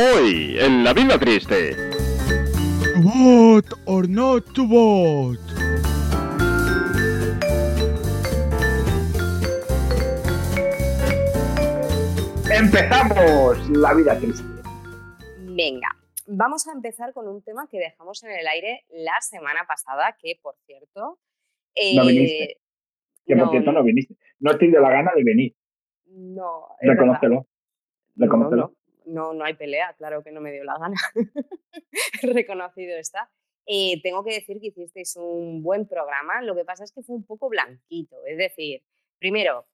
Hoy, en La Vida Triste. What or not to vote. Empezamos la vida triste. Venga, vamos a empezar con un tema que dejamos en el aire la semana pasada, que por cierto... No eh, viniste. Que por no, cierto no. no viniste. No te dio la gana de venir. No. Reconócelo. No, Reconócelo. No, no, hay pelea, claro que no me dio la gana. Reconocido está. Eh, tengo que decir que hicisteis un buen programa, lo que pasa es que fue un poco blanquito. Es decir, primero,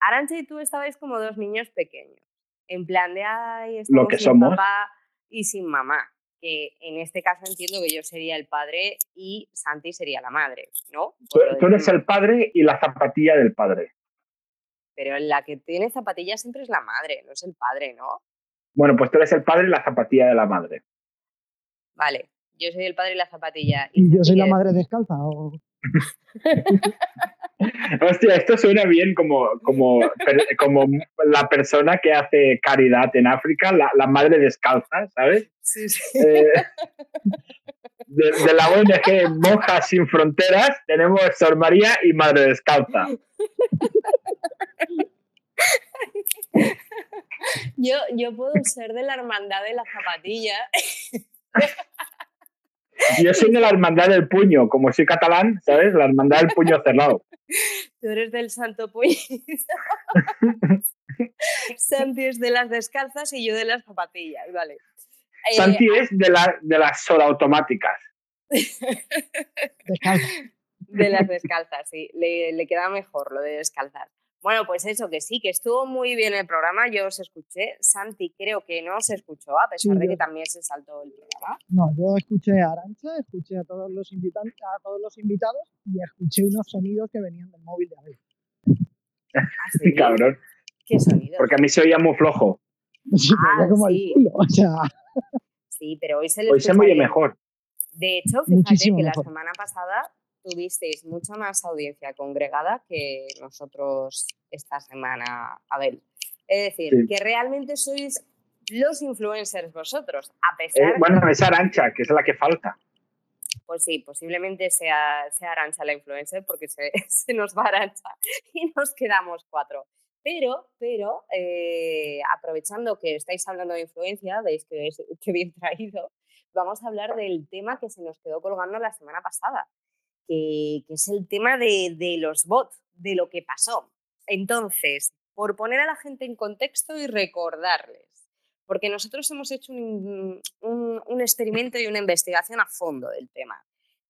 Arancha y tú estabais como dos niños pequeños, en plan de, ay, estamos que sin somos. papá y sin mamá. Que en este caso entiendo que yo sería el padre y Santi sería la madre, ¿no? Tú, lo eres el padre y la zapatilla del padre. Pero la que tiene zapatillas siempre es la madre, no es el padre, ¿no? Bueno, pues tú eres el padre y la zapatilla de la madre. Vale, yo soy el padre y la zapatilla. ¿Y yo soy la madre descalza? O... Hostia, esto suena bien como, como, como la persona que hace caridad en África, la, la madre descalza, ¿sabes? Sí, sí. Eh, de, de la ONG Monjas Sin Fronteras tenemos Sor María y Madre Descalza. Yo, yo puedo ser de la hermandad de la zapatilla. Yo soy de la hermandad del puño, como soy catalán, ¿sabes? La hermandad del puño cerrado. Tú eres del santo puñito. Santi es de las descalzas y yo de las zapatillas, vale. Eh, Santi es de, la, de las automáticas. De las descalzas, sí. Le, le queda mejor lo de descalzar. Bueno, pues eso, que sí, que estuvo muy bien el programa, yo os escuché. Santi creo que no se escuchó, a pesar Sí, de yo- que también se saltó el programa. No, yo escuché a Arancha, escuché a todos los invitantes, a todos los invitados y escuché unos sonidos que venían del móvil de Abel. Ah, sí. Cabrón. ¿Qué sonido? Porque a mí se oía muy flojo. Sí, Ah, oía como sí. el culo. O sea, Sí, pero hoy se le Hoy se me oye bien. mejor. De hecho, fíjate Muchísimo que mejor. la semana pasada tuvisteis mucha más audiencia congregada que nosotros esta semana, Abel. Es decir, Sí. que realmente sois los influencers vosotros, a Eh, pesar, bueno, esa arancha, que es la que falta. pues sí, posiblemente sea, sea Arancha la influencer porque se, se nos va Arancha y nos quedamos cuatro. Pero, pero eh, aprovechando que estáis hablando de influencia, veis que, es, que bien traído, vamos a hablar del tema que se nos quedó colgando la semana pasada, que, que es el tema de, de los bots, de lo que pasó. Entonces, por poner a la gente en contexto y recordarles, porque nosotros hemos hecho un, un- un experimento y una investigación a fondo del tema,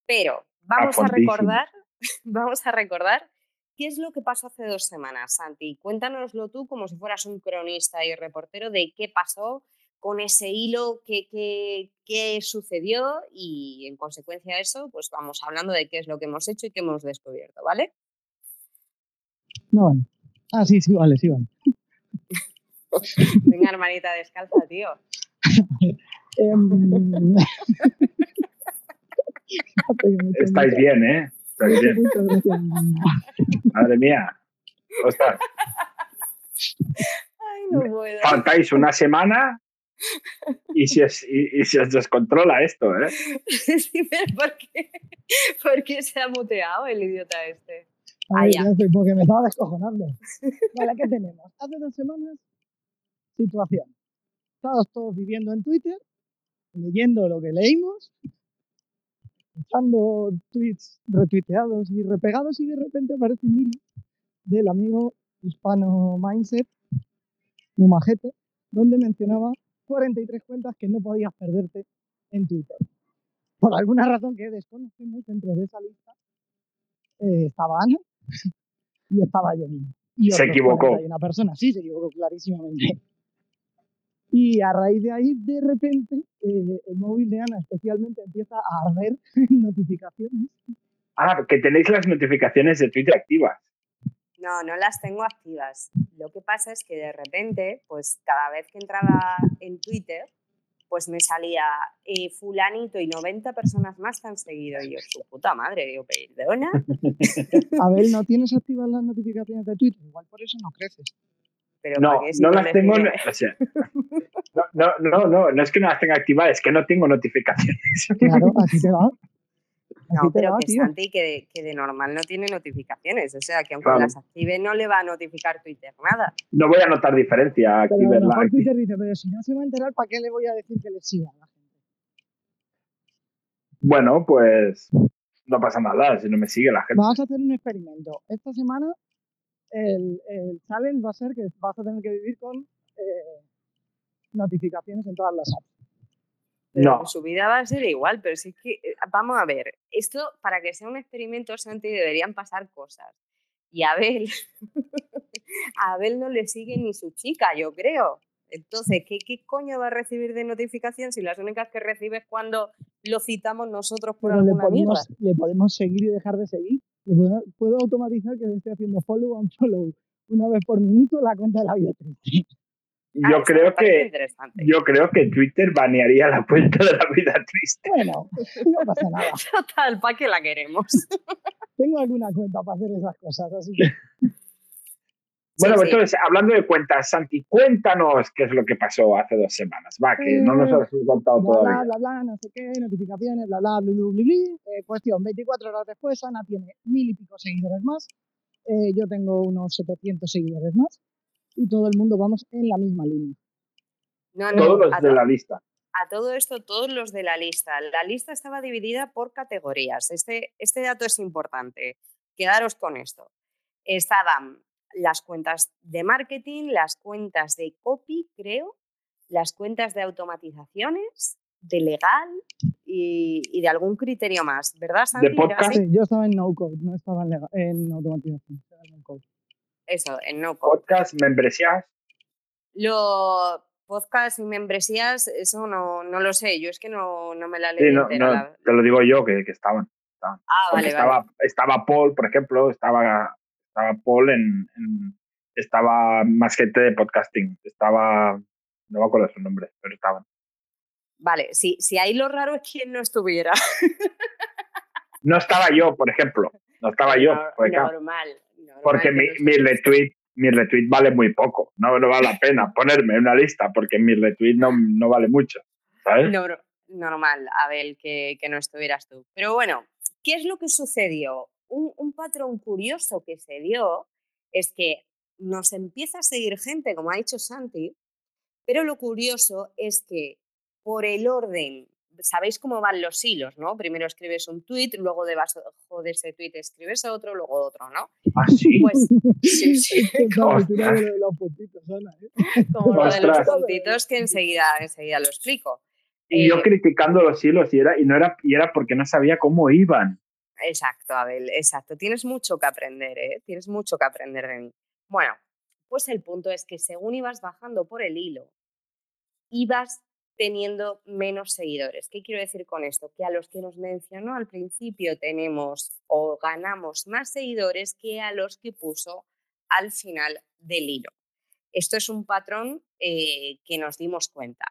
pero vamos a recordar, vamos a recordar qué es lo que pasó hace dos semanas, Santi. Cuéntanoslo tú como si fueras un cronista y reportero de qué pasó con ese hilo, qué, qué- qué sucedió y en consecuencia de eso, pues vamos hablando de qué es lo que hemos hecho y qué hemos descubierto, ¿vale? no vale. Ah, sí, sí, vale, sí, vale. Venga, hermanita descalza, tío. Em, que Estáis bien, ¿eh? Estáis bien. Madre mía. Ostras, Ay, no puedo. faltáis una semana y se, os- y, y se os descontrola esto, ¿eh? Sí, pero ¿por qué? ¿Por qué se ha muteado el idiota este? A Ah, ya. porque me estaba descojonando. Vale, ¿qué tenemos? Hace dos semanas, situación. Estábamos todos viviendo en Twitter, leyendo lo que leímos, echando tweets retuiteados y repegados y de repente aparece un hilo del amigo hispano Mindset, un majete, donde mencionaba 43 cuentas que no podías perderte en Twitter. Por alguna razón que desconocemos, dentro de esa lista eh, estaba Ana y estaba yo mismo. Y Se equivocó. Una persona, sí, se equivocó clarísimamente. Y a raíz de ahí, de repente, eh, el móvil de Ana especialmente empieza a arder notificaciones. Ah, que tenéis las notificaciones de Twitter activas. No, no las tengo activas. Lo que pasa es que de repente, pues cada vez que entraba en Twitter, pues me salía eh, fulanito y 90 personas más te han seguido. Y yo, su puta madre, digo, perdona. Abel, ¿no tienes activas las notificaciones de Twitter? Igual por eso no creces. Pero No, ¿para qué si no las tengo. sigues? O sea, No, no, no, no, no es que no las tenga activadas, es que no tengo notificaciones. Claro, así te va. No, pero va, que tío. Santi que de, que de normal no tiene notificaciones. O sea, que aunque Claro. las active no le va a notificar Twitter nada. No voy a notar diferencia aquí Pero a lo verla. mejor Twitter dice, pero si no se va a enterar, ¿para qué le voy a decir que le siga a la gente? Bueno, pues no pasa nada si no me sigue la gente. Vamos a hacer un experimento. Esta semana el, el challenge va a ser que vas a tener que vivir con eh, notificaciones en todas las apps. Pero No. Su vida va a ser igual, pero sí que, eh, vamos a ver, esto para que sea un experimento, Santi, deberían pasar cosas. Y a Abel, a Abel no le sigue ni su chica, yo creo. Entonces, ¿qué, ¿qué coño va a recibir de notificación si las únicas que recibe es cuando lo citamos nosotros por Pero le alguna mierda? podemos, le podemos seguir y dejar de seguir. Le puedo, puedo automatizar que le esté haciendo follow and follow una vez por minuto la cuenta de la vida triste. Ah, Yo creo que yo creo que Twitter banearía la cuenta de la vida triste. Bueno, no pasa nada. Total, ¿para qué la queremos? Tengo alguna cuenta para hacer esas cosas, así que Bueno, Sí, pues sí. entonces, hablando de cuentas, Santi, cuéntanos qué es lo que pasó hace dos semanas. Va, que no nos has contado bla, bla, todavía. bla, bla, no sé qué, notificaciones, bla, bla, bla, bla, bla, bla. Eh, cuestión, 24 horas después, Ana tiene mil y pico seguidores más. Eh, yo tengo unos 700 seguidores más. Y todo el mundo vamos en la misma línea. No, no, Todos los a de la lista. a todo esto, todos los de la lista. La lista estaba dividida por categorías. Este, este dato es importante. Quedaros con esto. Estaban las cuentas de marketing, las cuentas de copy, creo, las cuentas de automatizaciones, de legal y, y de algún criterio más, ¿verdad, Santi? Sí, yo estaba en no code, no estaba en, lega- en automatización. estaba en no code. Eso, en no. Podcast, membresías. Lo podcast y membresías, eso no, no lo sé. Yo es que no, no me la Sí, leí no, entera. no, la- te lo digo yo que, que estaban. Ah, vale, estaba, vale. estaba Paul, por ejemplo, estaba, estaba Paul en, en- Estaba más gente de podcasting. Estaba. No me acuerdo su nombre, pero estaban. Vale, si, si ahí lo raro es quien no estuviera. No estaba yo, por ejemplo. No estaba yo. Claro, normal, normal porque que mi, no mi retweet, mi retweet vale muy poco. No, no vale la pena ponerme en una lista porque mi retweet no, no vale mucho. ¿Sabes? Nor- normal, Abel, que, que no estuvieras tú. Pero bueno, ¿qué es lo que sucedió? Un, un patrón curioso que se dio es que nos empieza a seguir gente, como ha dicho Santi, pero lo curioso es que por el orden, sabéis cómo van los hilos, ¿no? Primero escribes un tweet, luego debajo de ese tweet escribes otro, luego otro, ¿no? Ah, sí. Pues sí, sí, Estaba Ostras. tirando de los puntitos, Ana, ¿eh? como lo de los puntitos que enseguida, enseguida lo explico. y yo Eh, criticando los hilos y era, y no era, y era porque no sabía cómo iban. Exacto, Abel, exacto. Tienes mucho que aprender, ¿eh? Tienes mucho que aprender de mí. Bueno, pues el punto es que según ibas bajando por el hilo, ibas teniendo menos seguidores. ¿Qué quiero decir con esto? Que a los que nos mencionó al principio tenemos o ganamos más seguidores que a los que puso al final del hilo. Esto es un patrón eh, que nos dimos cuenta.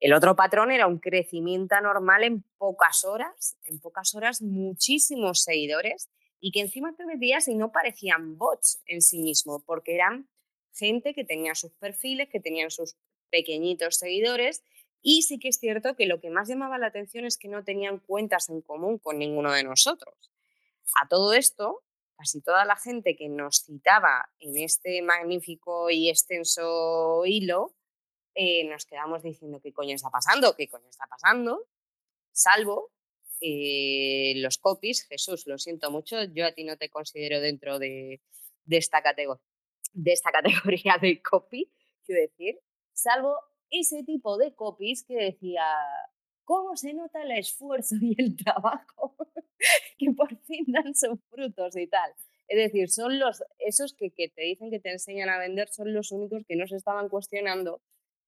El otro patrón era un crecimiento anormal en pocas horas, en pocas horas muchísimos seguidores y que encima te metías y no parecían bots en sí mismo, porque eran gente que tenía sus perfiles, que tenían sus pequeñitos seguidores y sí que es cierto que lo que más llamaba la atención es que no tenían cuentas en común con ninguno de nosotros. A todo esto, casi toda la gente que nos citaba en este magnífico y extenso hilo, eh, nos quedamos diciendo qué coño está pasando, qué coño está pasando, salvo eh, los copies. Jesús, lo siento mucho, yo a ti no te considero dentro de, esta, catego- de esta categoría de copy, quiero decir, salvo ese tipo de copies que decía, ¿cómo se nota el esfuerzo y el trabajo que por fin dan sus frutos y tal? Es decir, son los, esos que, que te dicen que te enseñan a vender, son los únicos que no se estaban cuestionando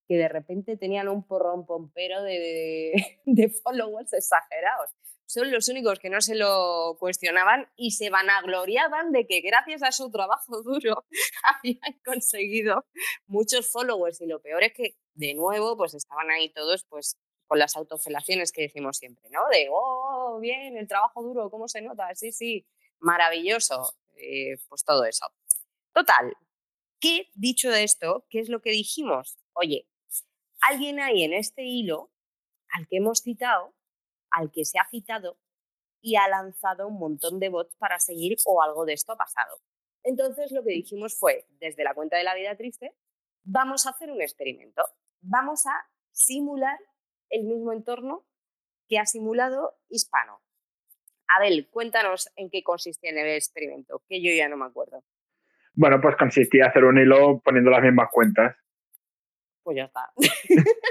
que de repente tenían un porrón pompero de, de, followers exagerados. Son los únicos que no se lo cuestionaban y se vanagloriaban de que gracias a su trabajo duro habían conseguido muchos followers. Y lo peor es que, de nuevo, pues estaban ahí todos pues con las autofelaciones que decimos siempre, ¿no? De, oh, bien, el trabajo duro, ¿cómo se nota? Sí, sí, maravilloso. Eh, pues todo eso. Total, que dicho esto, ¿qué es lo que dijimos? Oye, alguien hay en este hilo al que hemos citado, al que se ha citado y ha lanzado un montón de bots para seguir o algo de esto ha pasado. Entonces lo que dijimos fue, desde la cuenta de la vida triste, vamos a hacer un experimento. Vamos a simular el mismo entorno que ha simulado Hispano. Abel, cuéntanos en qué consistía el experimento, que yo ya no me acuerdo. Bueno, pues consistía en hacer un hilo poniendo las mismas cuentas. Pues ya está.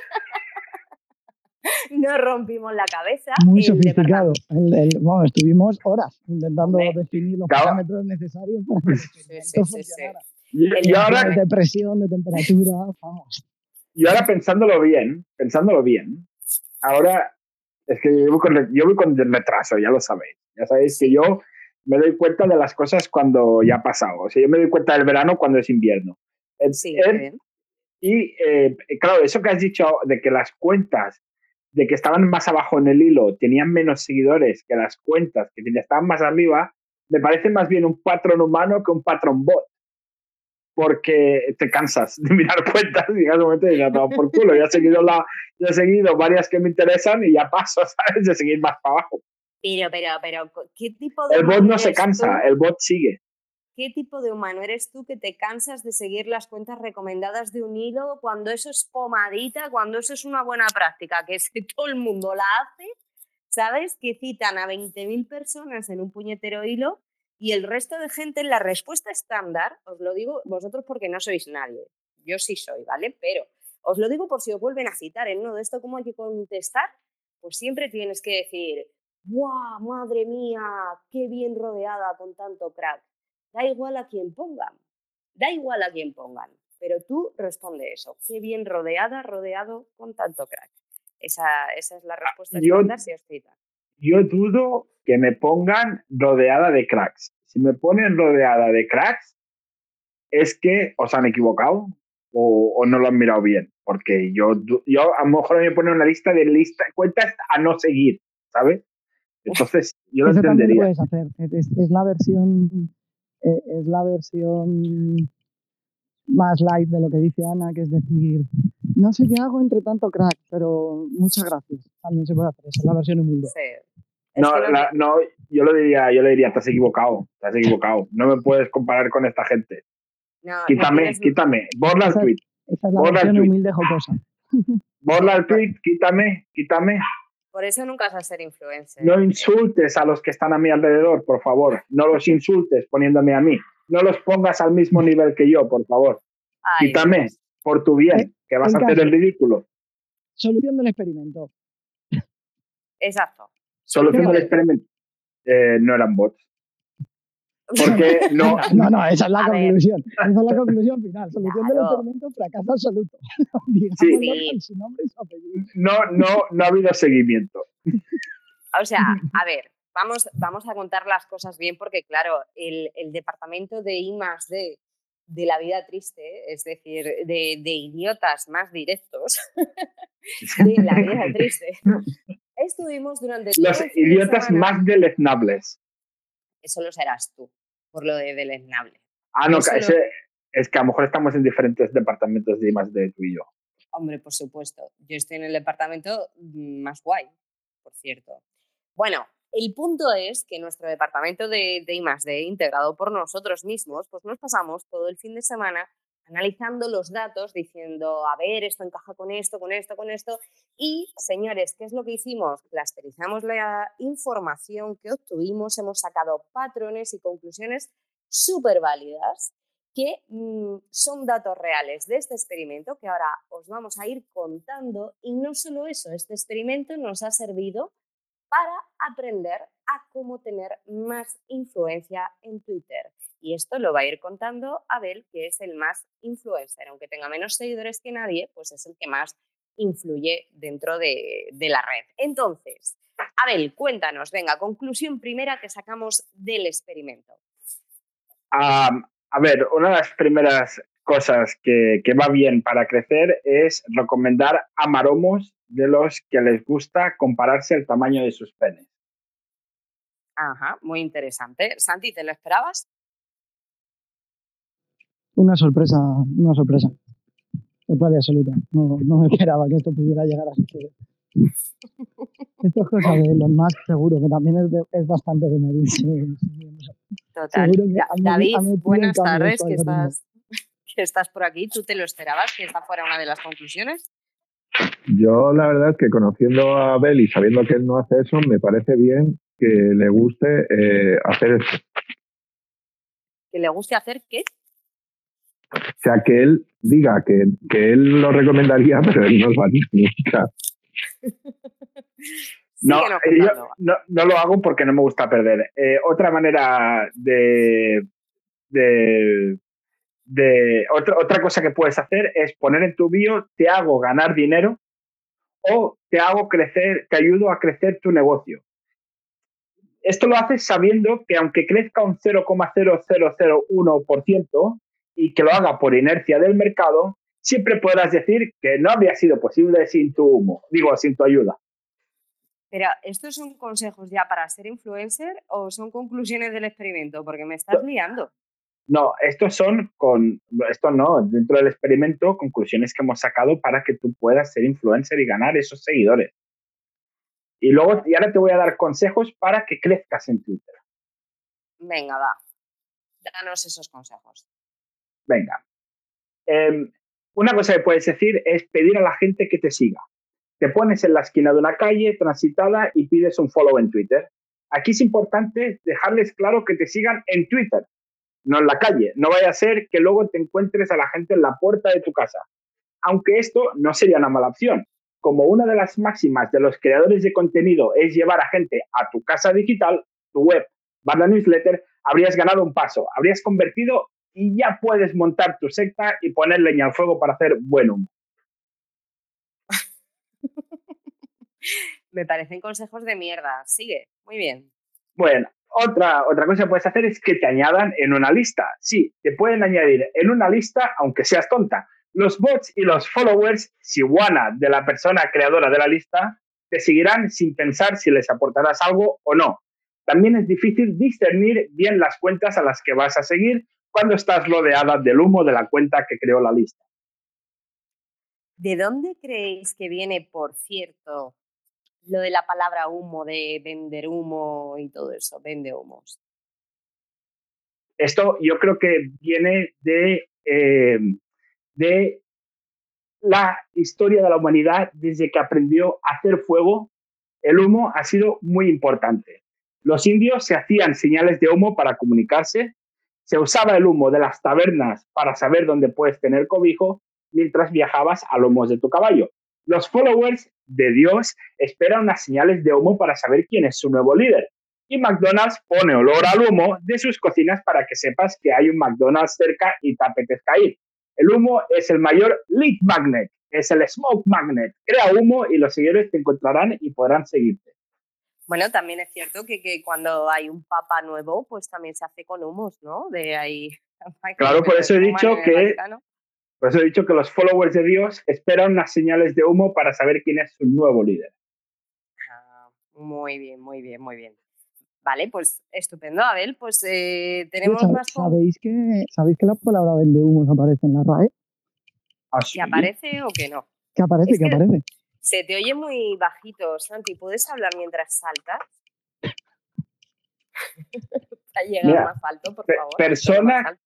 Nos rompimos la cabeza. Muy sofisticado. El- el- bueno, estuvimos horas intentando definir los Claro. parámetros necesarios para que Sí, sí, sí, sí. funcionara. Y, El y ahora, De presión, de temperatura, vamos. Y ahora pensándolo bien, pensándolo bien, ahora es que yo voy con, yo voy con retraso, ya lo sabéis. Ya sabéis que yo me doy cuenta de las cosas cuando ya ha pasado. O sea, yo me doy cuenta del verano cuando es invierno. Sí, bien. Y eh, claro, eso que has dicho de que las cuentas de que estaban más abajo en el hilo tenían menos seguidores que las cuentas que estaban más arriba, me parece más bien un patrón humano que un patrón bot. Porque te cansas de mirar cuentas y llega un momento y ya por culo. Ya he seguido, la, ya he seguido varias que me interesan y ya paso, ¿sabes? De seguir más para abajo. Pero, pero, pero, ¿qué tipo de El bot no se cansa, tú? el bot sigue. ¿Qué tipo de humano eres tú que te cansas de seguir las cuentas recomendadas de un hilo cuando eso es pomadita, cuando eso es una buena práctica, que si todo el mundo la hace, ¿sabes? Que citan a 20.000 personas en un puñetero hilo y el resto de gente en la respuesta estándar, os lo digo vosotros porque no sois nadie, yo sí soy, ¿vale? Pero os lo digo por si os vuelven a citar en uno de esto, ¿cómo hay que contestar? Pues siempre tienes que decir, ¡guau, madre mía, qué bien rodeada con tanto crack! Da igual a quién pongan, da igual a quién pongan, pero tú responde eso, qué bien rodeada, rodeado con tanto crack. Esa, esa es la respuesta yo- estándar si os citan. Yo dudo que me pongan rodeada de cracks. Si me ponen rodeada de cracks, es que os han equivocado o, o no lo han mirado bien. Porque yo, yo a lo mejor me ponen una lista de lista, cuentas a no seguir, ¿sabes? Entonces, yo lo Eso lo entendería. puedes hacer. Es, la versión eh, es la versión más light de lo que dice Ana, que es decir, no sé qué hago entre tanto crack, pero muchas gracias. También se puede hacer eso, es la versión humilde. Sí. No, la- no, yo lo diría, yo le diría, te has equivocado, te has equivocado. No me puedes comparar con esta gente. no, Quítame, quítame, borra el tweet, Esa es la Borra el versión tweet. humilde jocosa. borra el tweet, quítame, quítame. Por eso nunca vas a ser influencer. No insultes a los que están a mi alrededor, por favor. No los insultes poniéndome a mí. No los pongas al mismo nivel que yo, por favor. Ay, Quítame, Dios. por tu bien, Eh, que vas a hacer caso- el ridículo. Solución del experimento. Exacto. Solución del experimento. Eh, no eran bots. Porque no, No, no, esa es la A ver. conclusión. Esa es la conclusión final. Solución del Claro. experimento, fracaso absoluto. Sí. con su nombre y su apellido. no, no, no ha habido seguimiento. O sea, a ver, vamos, vamos a contar las cosas bien porque, claro, el, el departamento de I más D de la vida triste, es decir, de, de idiotas más directos de la vida triste, estuvimos durante Los de idiotas más deleznables. Eso lo serás tú, por lo de deleznable. Ah, no, lo- es que a lo mejor estamos en diferentes departamentos de más de tú y yo. Hombre, por supuesto. Yo estoy en el departamento mm, más guay, por cierto. Bueno, el punto es que nuestro departamento de, de I+D, integrado por nosotros mismos, pues nos pasamos todo el fin de semana analizando los datos, diciendo, a ver, esto encaja con esto, con esto, con esto. Y, señores, ¿qué es lo que hicimos? Clusterizamos la información que obtuvimos, hemos sacado patrones y conclusiones súper válidas que mm, son datos reales de este experimento que ahora os vamos a ir contando. Y no solo eso, este experimento nos ha servido para aprender a cómo tener más influencia en Twitter. Y esto lo va a ir contando Abel, que es el más influencer. Aunque tenga menos seguidores que nadie, pues es el que más influye dentro de, de la red. Entonces, Abel, cuéntanos, venga, conclusión primera que sacamos del experimento. A ver, una de las primeras cosas que, que va bien para crecer es recomendar a maromos de los que les gusta compararse el tamaño de sus penes. Ajá, muy interesante. Santi, ¿te lo esperabas? Una sorpresa, una sorpresa. Total y absoluta. No, no me esperaba que esto pudiera llegar a suceder. Esto es cosa de los más seguro, que también es, de- es bastante de medirse. Total. Que Da- David, buenas tardes, que estás, que estás por aquí. ¿Tú te lo esperabas que esta fuera una de las conclusiones? Yo la verdad es que conociendo a Abel y sabiendo que él no hace eso, me parece bien que le guste eh, hacer eso. ¿Que le guste hacer qué? O sea, que él diga que, que él lo recomendaría, pero él no lo haría nunca. No, eh, yo no, no lo hago porque no me gusta perder. Eh, otra manera de, de, de otra, otra cosa que puedes hacer es poner en tu bio te hago ganar dinero o te hago crecer, te ayudo a crecer tu negocio. Esto lo haces sabiendo que aunque crezca un 0,0001% y que lo haga por inercia del mercado, siempre podrás decir que no habría sido posible sin tu humo, digo, sin tu ayuda. Pero, ¿estos son consejos ya para ser influencer o son conclusiones del experimento? Porque me estás liando. No, estos son con, esto no, dentro del experimento, conclusiones que hemos sacado para que tú puedas ser influencer y ganar esos seguidores. Y luego, y ahora te voy a dar consejos para que crezcas en Twitter. Venga, va. Danos esos consejos. Venga. Em, una cosa que puedes decir es pedir a la gente que te siga. Te pones en la esquina de una calle transitada y pides un follow en Twitter. Aquí es importante dejarles claro que te sigan en Twitter, no en la calle. No vaya a ser que luego te encuentres a la gente en la puerta de tu casa. Aunque esto no sería una mala opción. Como una de las máximas de los creadores de contenido es llevar a gente a tu casa digital, tu web, barra newsletter, habrías ganado un paso, habrías convertido y ya puedes montar tu secta y poner leña al fuego para hacer buen humo. Me parecen consejos de mierda. Sigue. Muy bien. Bueno, otra, otra cosa que puedes hacer es que te añadan en una lista. Sí, te pueden añadir en una lista, aunque seas tonta. Los bots y los followers, si guana de la persona creadora de la lista, te seguirán sin pensar si les aportarás algo o no. También es difícil discernir bien las cuentas a las que vas a seguir cuando estás rodeada del humo de la cuenta que creó la lista. ¿De dónde creéis que viene, por cierto, lo de la palabra humo, de vender humo y todo eso? Vende humos. Esto yo creo que viene de, eh, de la historia de la humanidad desde que aprendió a hacer fuego. El humo ha sido muy importante. Los indios se hacían señales de humo para comunicarse, se usaba el humo de las tabernas para saber dónde puedes tener cobijo mientras viajabas a lomos de tu caballo. Los followers de Dios esperan unas señales de humo para saber quién es su nuevo líder. Y McDonald's pone olor al humo de sus cocinas para que sepas que hay un McDonald's cerca y te apetezca ir. El humo es el mayor lead magnet, es el smoke magnet. Crea humo y los seguidores te encontrarán y podrán seguirte. Bueno, también es cierto que, que cuando hay un papa nuevo, pues también se hace con humos, ¿no? De ahí. Claro, por eso he dicho que- Vaticano. Por eso he dicho que los followers de Dios esperan unas señales de humo para saber quién es su nuevo líder. Ah, muy bien, muy bien, muy bien. Vale, pues estupendo, Abel. Pues eh, tenemos Sabe- más. ¿Sabéis que, ¿Sabéis que la palabra vende humos aparece en la RAE? Así. ¿Que aparece o que no? Que aparece, Es que que- aparece. Se te oye muy bajito, Santi. ¿Puedes hablar mientras saltas? Para llegar Mira, más alto, por favor. persona- Más alto.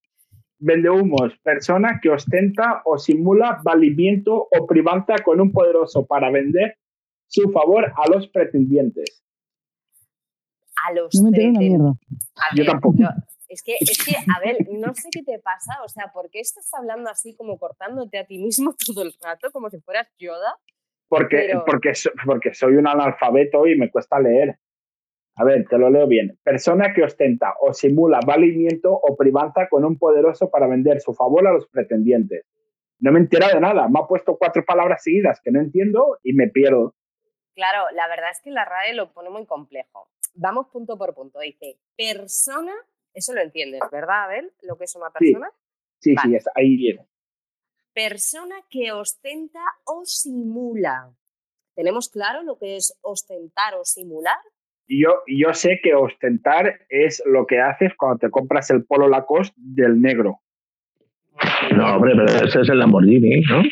Vende humos, persona que ostenta o simula valimiento o privanza con un poderoso para vender su favor a los pretendientes. A los No me entero una mierda. Yo tampoco. yo- es, que, es que, a ver, no sé qué te pasa, o sea, ¿por qué estás hablando así como cortándote a ti mismo todo el rato, como si fueras Yoda? Porque, Pero- porque, porque soy un analfabeto y me cuesta leer. A ver, te lo leo bien. Persona que ostenta o simula valimiento o privanza con un poderoso para vender su favor a los pretendientes. No me entera de nada. Me ha puesto cuatro palabras seguidas que no entiendo y me pierdo. Claro, la verdad es que la RAE lo pone muy complejo. Vamos punto por punto. Dice, persona, eso lo entiendes, ¿verdad, Abel? Lo que es una Sí. persona. Sí, Vale. sí, es- ahí viene. Persona que ostenta o simula. ¿Tenemos claro lo que es ostentar o simular? Yo, yo sé que ostentar es lo que haces cuando te compras el polo Lacoste del negro. No, hombre, pero ese es el Lamborghini, ¿no?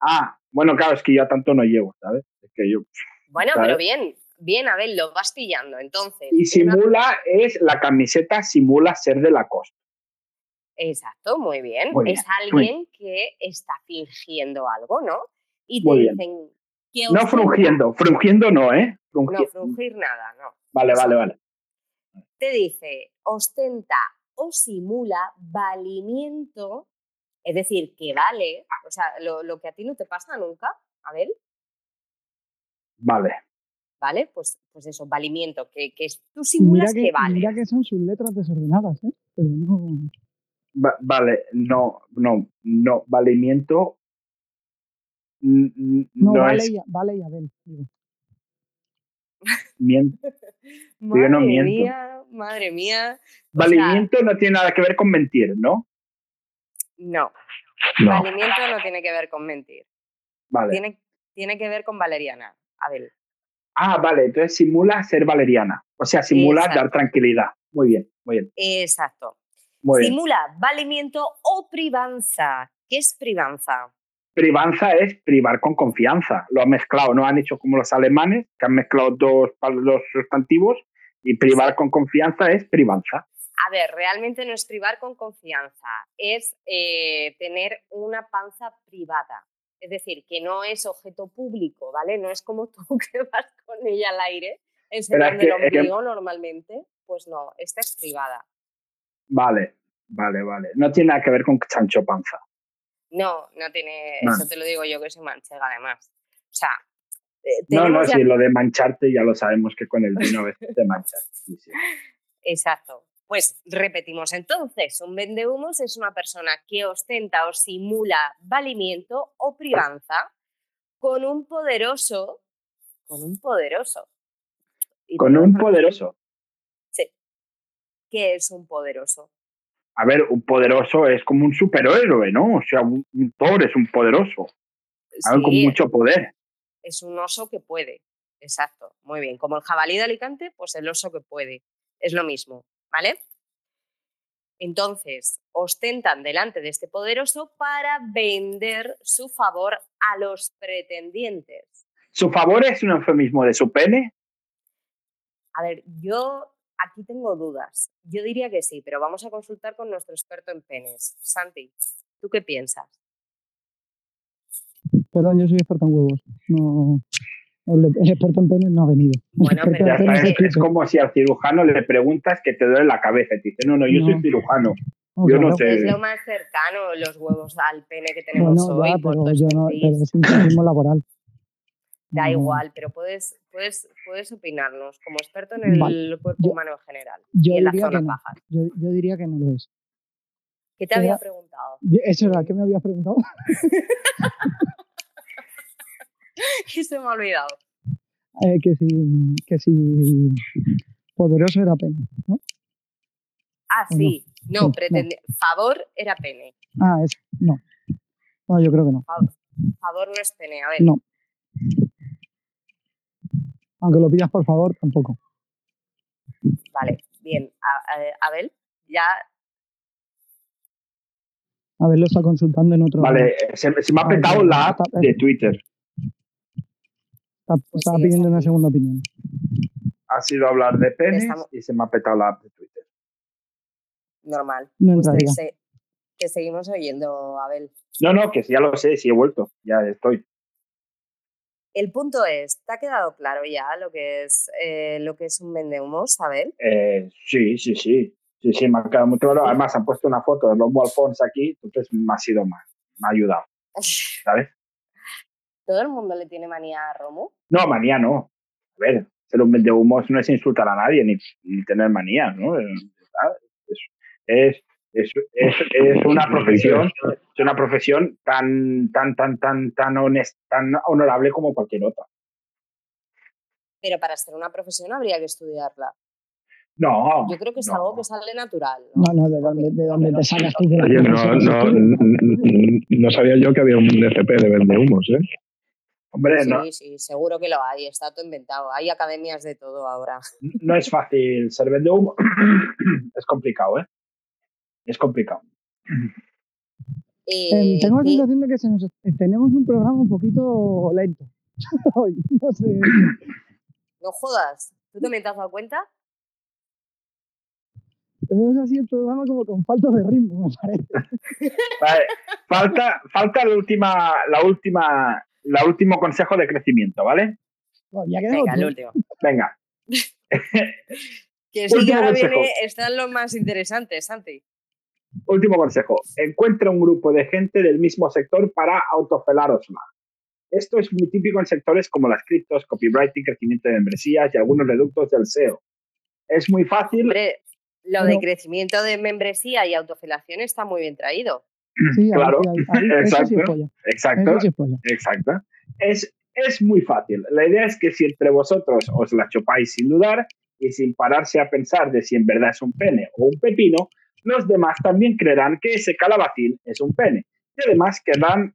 Ah, bueno, claro, es que yo a tanto no llego, ¿sabes? Es que yo... Bueno, ¿sabes? pero bien, bien, Abel, lo vas pillando. Entonces, Y una- simula es, la camiseta simula ser de la costa. Exacto, muy bien. Muy es bien, muy alguien que está fingiendo algo, ¿no? Y te Muy bien. dicen que No frungiendo, frungiendo no, ¿eh? No, Frungiendo. frungir nada, no. Vale, vale, vale. Te dice, ostenta o simula valimiento, es decir, que vale, o sea, lo, lo que a ti no te pasa nunca, Abel, Vale. ¿vale? Pues, pues eso, valimiento, que, que es- tú mira simulas que, vale. mira que son sus letras desordenadas, ¿eh? Pero no... Va- vale, no, no, no. Valimiento No, no, vale, es y, vale y Abel. digo. mien- Madre yo no miento. mía, madre mía. O sea, Valimiento no tiene nada que ver con mentir, ¿no? no, No. valimiento no tiene que ver con mentir. Vale. Tiene, tiene que ver con valeriana, Abel. Ah, vale, entonces simula ser valeriana. O sea, simula Exacto. dar tranquilidad. Muy bien, muy bien, Exacto. Muy bien. Simula valimiento o privanza. ¿Qué es privanza? Privanza es privar con confianza. Lo han mezclado, no han hecho como los alemanes, que han mezclado dos, dos sustantivos, y privar con confianza es privanza. A ver, realmente no es privar con confianza, es eh, tener una panza privada. Es decir, que no es objeto público, ¿vale? No es como tú que vas con ella al aire enseñando el que- ombligo normalmente. Pues no, esta es privada. Vale, vale, vale. No tiene nada que ver con chancho panza. No, no tiene, eso te lo digo yo que soy manchega además. O sea, eh, No, no, ya- si lo de mancharte ya lo sabemos que con el vino a veces te manchas. Sí, sí. Exacto. Pues repetimos entonces, un vendehumos es una persona que ostenta o simula valimiento o privanza con un poderoso, con un poderoso. Y Con un poderoso. Sí. ¿Qué es un poderoso? A ver, un poderoso es como un superhéroe, ¿no? O sea, un, un Thor es un poderoso. Algo con Sí, mucho poder. es un oso que puede. Exacto, muy bien. Como el jabalí de Alicante, pues el oso que puede. Es lo mismo, ¿vale? Entonces, ostentan delante de este poderoso para vender su favor a los pretendientes. ¿Su favor es un eufemismo de su pene? A ver, yo aquí tengo dudas. Yo diría que sí, pero vamos a consultar con nuestro experto en penes. Santi, ¿tú qué piensas? Perdón, yo soy experto en huevos. No, el, experto en penes no ha venido. Bueno, pero Ya es, como si al cirujano le preguntas que te duele la cabeza. Y te dice, no, no, yo soy No. cirujano. No, yo no sé. Es lo más cercano los huevos al pene que tenemos Bueno, hoy. ya, pero tu yo no, pero es un turismo laboral. Da No, igual, pero puedes, puedes, puedes opinarnos como experto en el Vale. cuerpo humano en general yo y en la diría zona que no. bajas. Yo, yo diría que no lo es. ¿Qué te había preguntado? Eso era, ¿qué me habías preguntado? Que se me ha olvidado. Eh, que si, que si poderoso era pena, ¿no? Ah, sí. No, no. pretende. Favor era pene. Ah, es, no. No, yo creo que no. Favor, favor no es pene. A ver, No. Aunque lo pidas por favor, tampoco. vale, bien. A- a- Abel, ya. A ver, lo está consultando en otro. Vale, se, se me ha petado la app de Twitter. Está, Pues estaba sí, pidiendo una segunda opinión. Ha sido hablar de penes Estamos- y se me ha petado la app de Twitter. Normal. No Pues se- te seguimos oyendo, Abel. No, no, que sí, ya lo sé, sí he vuelto. Ya estoy. El punto es, ¿te ha quedado claro ya lo que es, eh, lo que es un vendehumos, Abel? Eh, sí, sí, sí. Sí, sí, me ha quedado muy claro. Además, han puesto una foto de Robo Alfonso aquí, entonces me ha sido más. Me ha ayudado, ¿sabes? ¿Todo el mundo le tiene manía a Romu? No, manía no. A ver, ser un de humos no es insultar a nadie ni, ni tener manía, ¿no? Eh. Es, es, es, es, es una profesión, es una profesión tan, tan, tan, tan, tan honest, tan honorable como cualquier otra. Pero para ser una profesión habría que estudiarla. No. Yo creo que es no. algo que sale natural. ¿no? No, no, ¿de dónde, de dónde te sacas tú de la Oye, no, no, no sabía yo que había un DCP de vendehumos, ¿eh? Hombre, Sí, no, sí, seguro que lo hay, está todo inventado. Hay academias de todo ahora. no es fácil ser vende humo. es complicado, ¿eh? Es complicado. Em, Eh, tengo la sensación de que se nos- eh, tenemos un programa un poquito lento. No sé. no jodas. ¿Tú también te has dado cuenta? Tenemos así el programa como con falta de ritmo, me parece. Vale, falta, falta la última, la última, la último consejo de crecimiento, ¿vale? Bueno, ya quedamos Venga, el último. Venga. Que sí que ahora viene, están los más interesantes, Santi. Último consejo. Encuentra un grupo de gente del mismo sector para autofelarosla. Esto es muy típico en sectores como las criptos, copywriting, crecimiento de membresías y algunos reductos del SEO. Es muy fácil. Hombre, lo de crecimiento de membresía y autofilación está muy bien traído. Sí, Claro, sí, ahí- ahí- eso sí exacto. Exacto. Sí. Exacto. Es, es muy fácil. La idea es que si entre vosotros os la chupáis sin dudar y sin pararse a pensar de si en verdad es un pene o un pepino, los demás también creerán que ese calabacín es un pene. Y además querrán,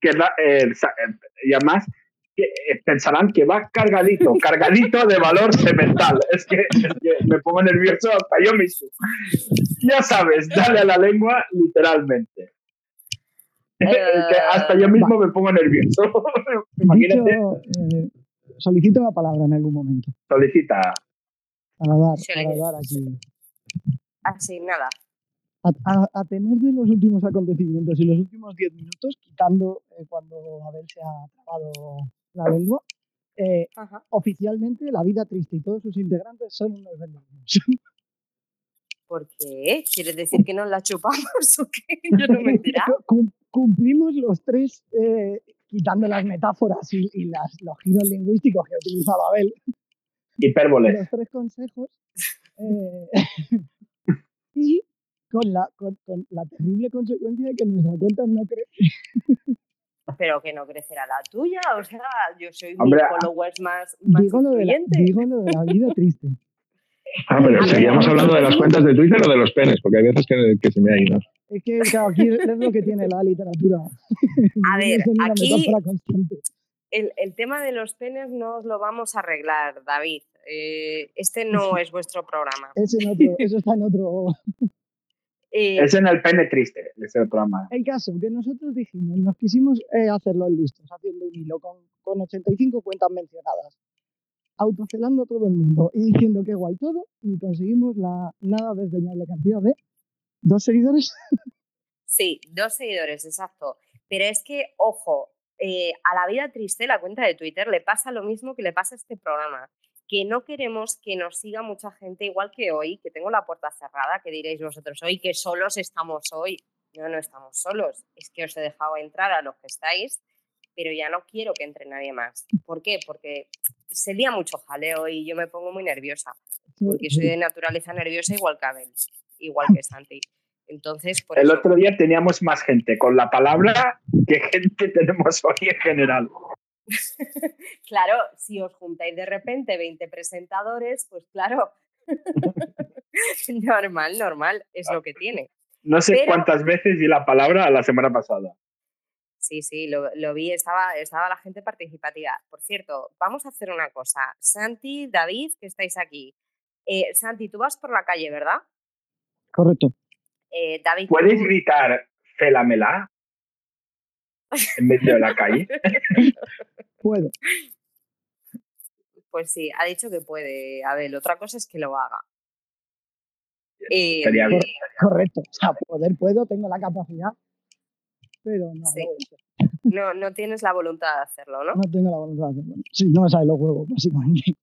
querrá- eh, eh, y además que, eh, pensarán que va cargadito, cargadito de valor semental. Es que, es que me pongo nervioso hasta yo mismo. Ya sabes, dale a la lengua literalmente. Que hasta yo mismo me pongo nervioso. Imagínate, Dicho, eh, solicito la palabra en algún momento. solicita. Para dar aquí. Así, nada. A, a- a tenor de los últimos acontecimientos y los últimos 10 minutos, quitando eh, cuando Abel se ha trabado la lengua, eh, oficialmente la vida triste y todos sus integrantes son unos vendedores. ¿Por qué? ¿Quieres decir que nos la chupamos o qué? Yo no me. Cum- Cumplimos los tres, eh, quitando las metáforas y, y las, los giros lingüísticos que ha utilizado Abel, Hipérboles. los tres consejos. eh, y con la, con, con la terrible consecuencia de que nuestra cuenta no crece. Pero que no crecerá la tuya. O sea, yo soy Hombre, mi followers más, más Digo lo, de la, digo lo de la vida triste. Ah, pero seguíamos hablando de las cuentas de Twitter o de los penes, porque hay veces que, que se me ha ido. Es que claro, aquí es lo que tiene la literatura. A ver, aquí-. El, el tema de los penes no os lo vamos a arreglar, David. Eh, este no es vuestro programa. Ese en otro, eso está en otro. Eh, Es en el pene triste, ese es el programa. El caso que nosotros dijimos, nos quisimos eh, hacerlo listos, haciendo un hilo con, con 85 cuentas mencionadas, autocelando a todo el mundo y diciendo que guay todo, y conseguimos la nada desdeñable cantidad de dos seguidores. Sí, dos seguidores, exacto. Pero es que, ojo, eh, a la vida triste, la cuenta de Twitter, le pasa lo mismo que le pasa a este programa. Que no queremos que nos siga mucha gente, igual que hoy, que tengo la puerta cerrada, que diréis vosotros hoy, que solos estamos hoy. No, no estamos solos. Es que os he dejado entrar a los que estáis, pero ya no quiero que entre nadie más. ¿Por qué? Porque se lía mucho jaleo y yo me pongo muy nerviosa. Porque soy de naturaleza nerviosa igual que Abel, igual que Santi. Entonces, por El eso... otro día teníamos más gente con la palabra que gente tenemos hoy en general. Claro, si os juntáis de repente 20 presentadores, pues claro. normal, normal, es lo que tiene. No sé Pero- cuántas veces di la palabra la semana pasada. Sí, sí, lo, lo vi, estaba, estaba la gente participativa. Por cierto, vamos a hacer una cosa. Santi, David, que estáis aquí. Eh, Santi, tú vas por la calle, ¿verdad? Correcto. Eh, David, ¿Puedes tú- gritar Félamela en medio de la calle? Puedo. Pues sí, ha dicho que puede. Abel, otra cosa es que lo haga. Eh, Estaría bien. Correcto. O sea, poder puedo, tengo la capacidad, pero no, Sí. a no, no tienes la voluntad de hacerlo, ¿no? no tengo la voluntad de hacerlo. Sí, no me salen los huevos, básicamente.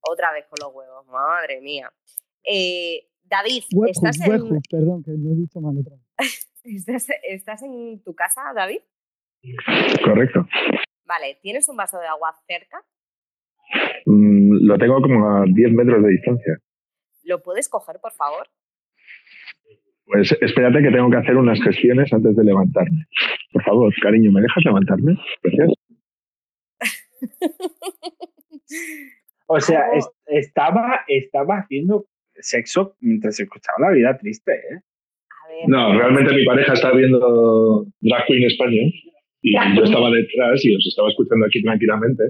Otra vez con los huevos, madre mía. Eh, David, ¿estás en, perdón, que lo he dicho mal otra vez. ¿estás, estás en tu casa, David? Correcto. Vale, ¿tienes un vaso de agua cerca? Mm, lo tengo como a 10 metros de distancia. ¿Lo puedes coger, por favor? Pues espérate que tengo que hacer unas gestiones antes de levantarme. Por favor, cariño, ¿me dejas levantarme? Gracias. O sea, es- estaba, estaba haciendo sexo mientras escuchaba la vida triste, ¿eh? A ver. No, realmente mi pareja está viendo Drag Queen España y yo estaba detrás y os estaba escuchando aquí tranquilamente.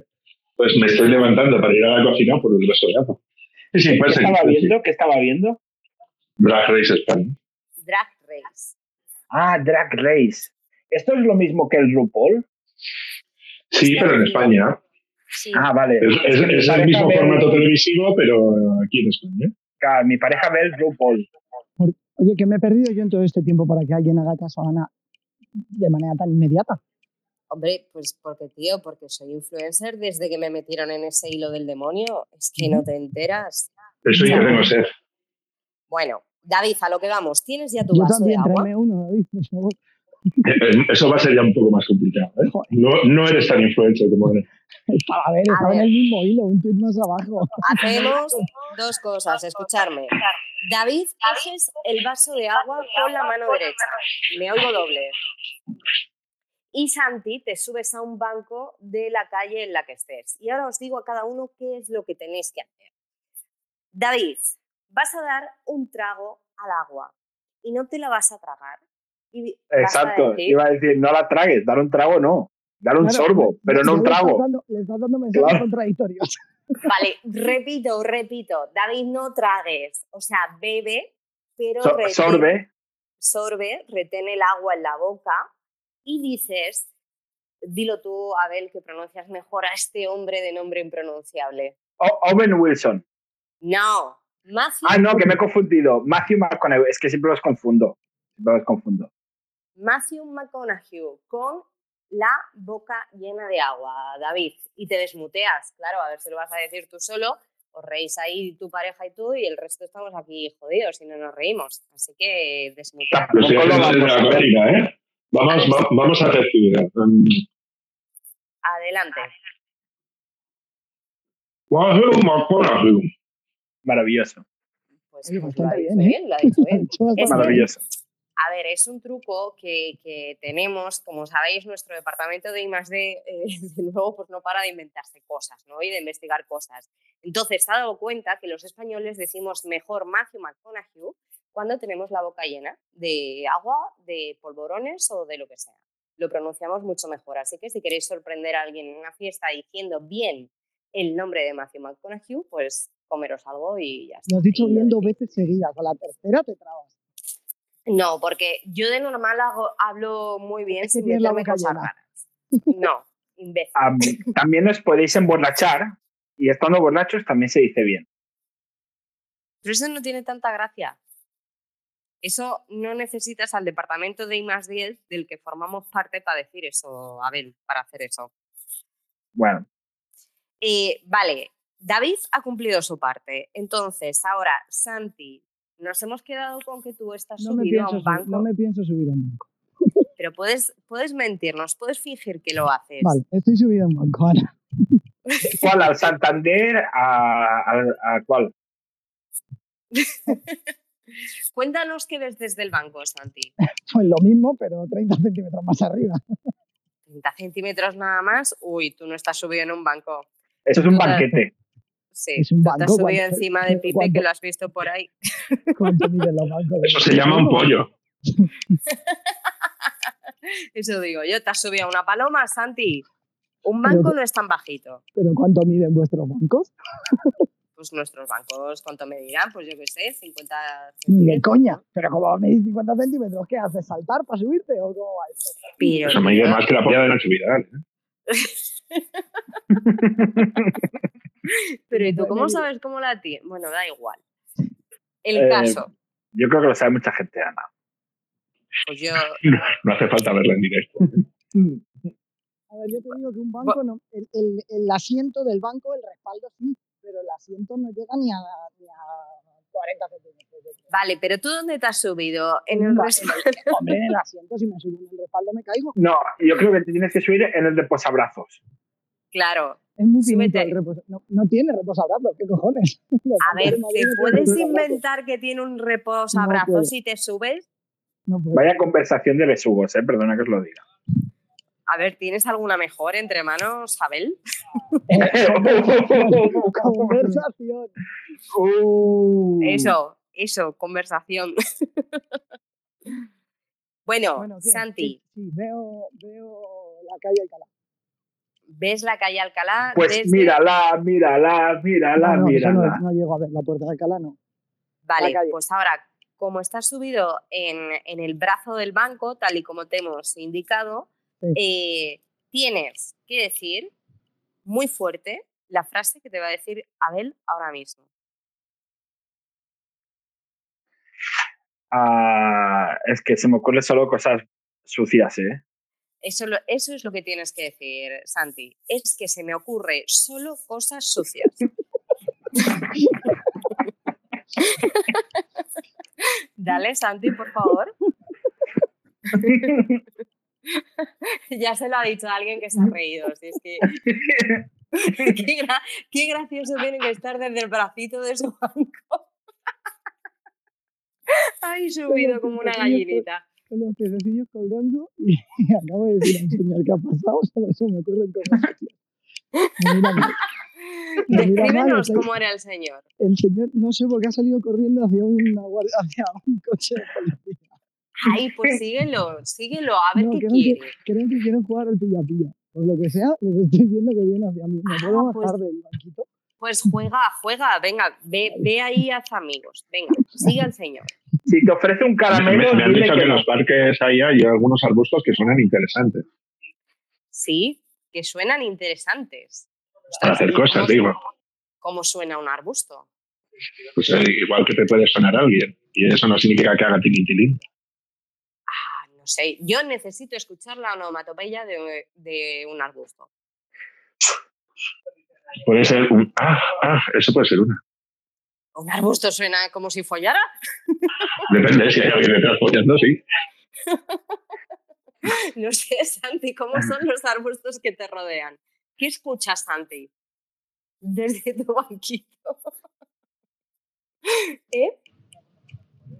Pues me estoy levantando para ir a la cocina por el vaso de agua. Sí, sí, ¿Qué estaba viendo? ¿Qué estaba viendo? Drag Race España. Drag Race. Ah, Drag Race. ¿Esto es lo mismo que el RuPaul? Sí, pero en España. Sí. Ah, vale. Es, es- Mi es el mismo ve- formato televisivo, pero aquí en España. Claro, mi pareja ve el RuPaul. Oye, que me he perdido yo en todo este tiempo para que alguien haga caso a Ana de manera tan inmediata. Hombre, pues porque, tío, porque soy influencer desde que me metieron en ese hilo del demonio. Es que no te enteras. Eso Ya. intentemos ser. Bueno, David, a lo que vamos. ¿Tienes ya tu Yo vaso de también, agua? tráeme uno, David, por favor. Eh, Eso va a ser ya un poco más complicado. ¿eh? No, no eres tan influencer como eres. A ver, estaba en el mismo hilo, un tuit más abajo. Hacemos dos cosas, escucharme. David, coges el vaso de agua con la mano derecha. Me oigo doble. Y Santi, te subes a un banco de la calle en la que estés. Y ahora os digo a cada uno qué es lo que tenéis que hacer. David, vas a dar un trago al agua y no te la vas a tragar. Y vas a Exacto. decir- Iba a decir, no la tragues, dar un trago no. Dar un Claro, sorbo, pero no un trago. dando- le estás dando mensajes Claro. contradictorios. Vale, repito, repito. David, no tragues. O sea, bebe, pero So- retén- sorbe. sorbe, retén el agua en la boca y dices, dilo tú, Abel, que pronuncias mejor a este hombre de nombre impronunciable. O- Owen Wilson. No, Matthew, Ah, no, que me he confundido. Matthew McConaughey. Es que siempre los confundo. Siempre los confundo. Matthew McConaughey con la boca llena de agua, David. Y te desmuteas, claro, a ver si lo vas a decir tú solo. Os reís ahí tu pareja y tú y el resto estamos aquí jodidos y no nos reímos. Así que desmuteas. Tampoco lo vamos a ver. ¿eh? Vamos, va- vamos a hacer actividad. Um, Adelante. Maravilloso. Pues, Oye, pues lo ha bastante dicho bien, ¿eh? bien, lo ha dicho bien. Es. Maravilloso. A ver, es un truco que, que tenemos, como sabéis, nuestro departamento de I+D, eh, de nuevo, pues no para de inventarse cosas, ¿no? Y de investigar cosas. Entonces, se ha dado cuenta que los españoles decimos mejor Matthew McConaughey cuando tenemos la boca llena de agua, de polvorones o de lo que sea. Lo pronunciamos mucho mejor. Así que si queréis sorprender a alguien en una fiesta diciendo bien el nombre de Matthew McConaughey, pues comeros algo y ya está. Lo has dicho bien dos veces seguidas, a la tercera te trabas. No, porque yo de normal hago- hablo muy bien Es sin meterme boca cosas llena. raras. No, imbécil. Am, también os podéis emborrachar y estando borrachos también se dice bien. Pero eso no tiene tanta gracia. Eso no necesitas al departamento de I más 10 del que formamos parte para decir eso, Abel, para hacer eso. Bueno, Eh, vale, David ha cumplido su parte. Entonces, ahora, Santi, nos hemos quedado con que tú estás No subido a un banco, no me pienso subir a un banco. pero puedes, puedes mentirnos, puedes fingir que lo haces. Vale, estoy subido a un banco, Ana. ¿cuál? ¿Al Santander? ¿A, a- a cuál? Cuéntanos qué ves desde el banco, Santi. Pues lo mismo, pero 30 centímetros más arriba. 30 centímetros nada más. Uy, tú no estás subido en un banco. Eso es un banquete. Sí, Es un tú banco, te has subido ¿cuánto- encima de Pipe que lo has visto por ahí. ¿Cuánto miden los bancos? Eso se llama un pollo. Eso digo yo, te has subido a una paloma, Santi. Un Pero- banco no es tan bajito. ¿Pero cuánto miden vuestros bancos? Pues nuestros bancos, ¿cuánto me dirán? Pues yo qué sé, 50 Ni de coña. Pero como medís 50 centímetros, ¿qué haces? ¿Saltar para subirte o cómo va esto? Pero, Eso me dice más que la polla de Navidad. ¿eh? pero ¿y tú cómo sabes cómo la tienes? Bueno, da igual. El Eh, caso, Yo creo que lo sabe mucha gente, Ana. pues yo, No hace falta verla en directo. A ver, yo te digo que un banco, no, el, el- el asiento del banco, el respaldo sí, asiento no llega ni a, ni a 40 centímetros. vale, pero ¿tú dónde te has subido? En un el respaldo. Hombre, en el asiento, si me subo en el respaldo me caigo. No, yo creo que te tienes que subir en el de posabrazos. Claro. Es muy finito el reposo. No, no tiene reposabrazos, ¿qué cojones? Los A ver, ¿te puedes inventar que tiene un No reposabrazos si te subes? No. Vaya conversación de besugos, ¿eh? Perdona que os lo diga. A ver, ¿tienes alguna mejor entre manos, Abel? Conversación. Uh. Eso, eso, conversación. bueno. Santi, Sí, sí, veo, veo la calle Alcalá. ¿ves la calle Alcalá? Pues desde- mírala, mírala, mírala, no, no, mírala. no, no llego a ver la puerta de Alcalá, no. Vale, pues ahora como estás subido en, en el brazo del banco, tal y como te hemos indicado, Sí. eh, tienes que decir muy fuerte la frase que te va a decir Abel ahora mismo. Ah, es que se me ocurren solo cosas sucias, ¿eh? Eso, lo- eso es lo que tienes que decir, Santi. Es que se me ocurre solo cosas sucias. Dale, Santi, por favor. ya se lo ha dicho alguien que se ha reído. si es que... qué, gra- qué gracioso tiene que estar desde el bracito de su banco. Ay, subido como una gallinita. Con los pececillos colgando y, acabo de decir al señor que ha pasado, solo se me ocurren cosas mira Descríbenos cómo era el señor. El señor, no sé por qué ha salido corriendo hacia, una hacia un coche de policía. Ay, pues síguelo, síguelo, a ver No, qué creo que, quiere. creo que quieren jugar al pilla-pilla. Por lo que sea, les estoy viendo que viene hacia mí. ¿Me Ah, puedo pues- bajar del banquito? Pues juega, juega, venga, ve, ve ahí haz amigos. Venga, sigue al señor. Si te ofrece un Me, caramelo, me han dile dicho que que en no. los parques hay, hay algunos arbustos que suenan interesantes Sí, que suenan interesantes. para hacer ¿cómo cosas, digo. ¿Cómo suena un arbusto? Pues eh, igual que te puede sonar alguien. Y eso no significa que haga tilitilín. No sé. Yo necesito escuchar la onomatopeya de, de un arbusto. Puede ser un. Ah, ah, eso puede ser una. ¿Un arbusto suena como si follara? Depende, si hay alguien detrás follando, sí. No sé, Santi, ¿cómo son los arbustos que te rodean? ¿Qué escuchas, Santi? Desde tu banquito. ¿Eh?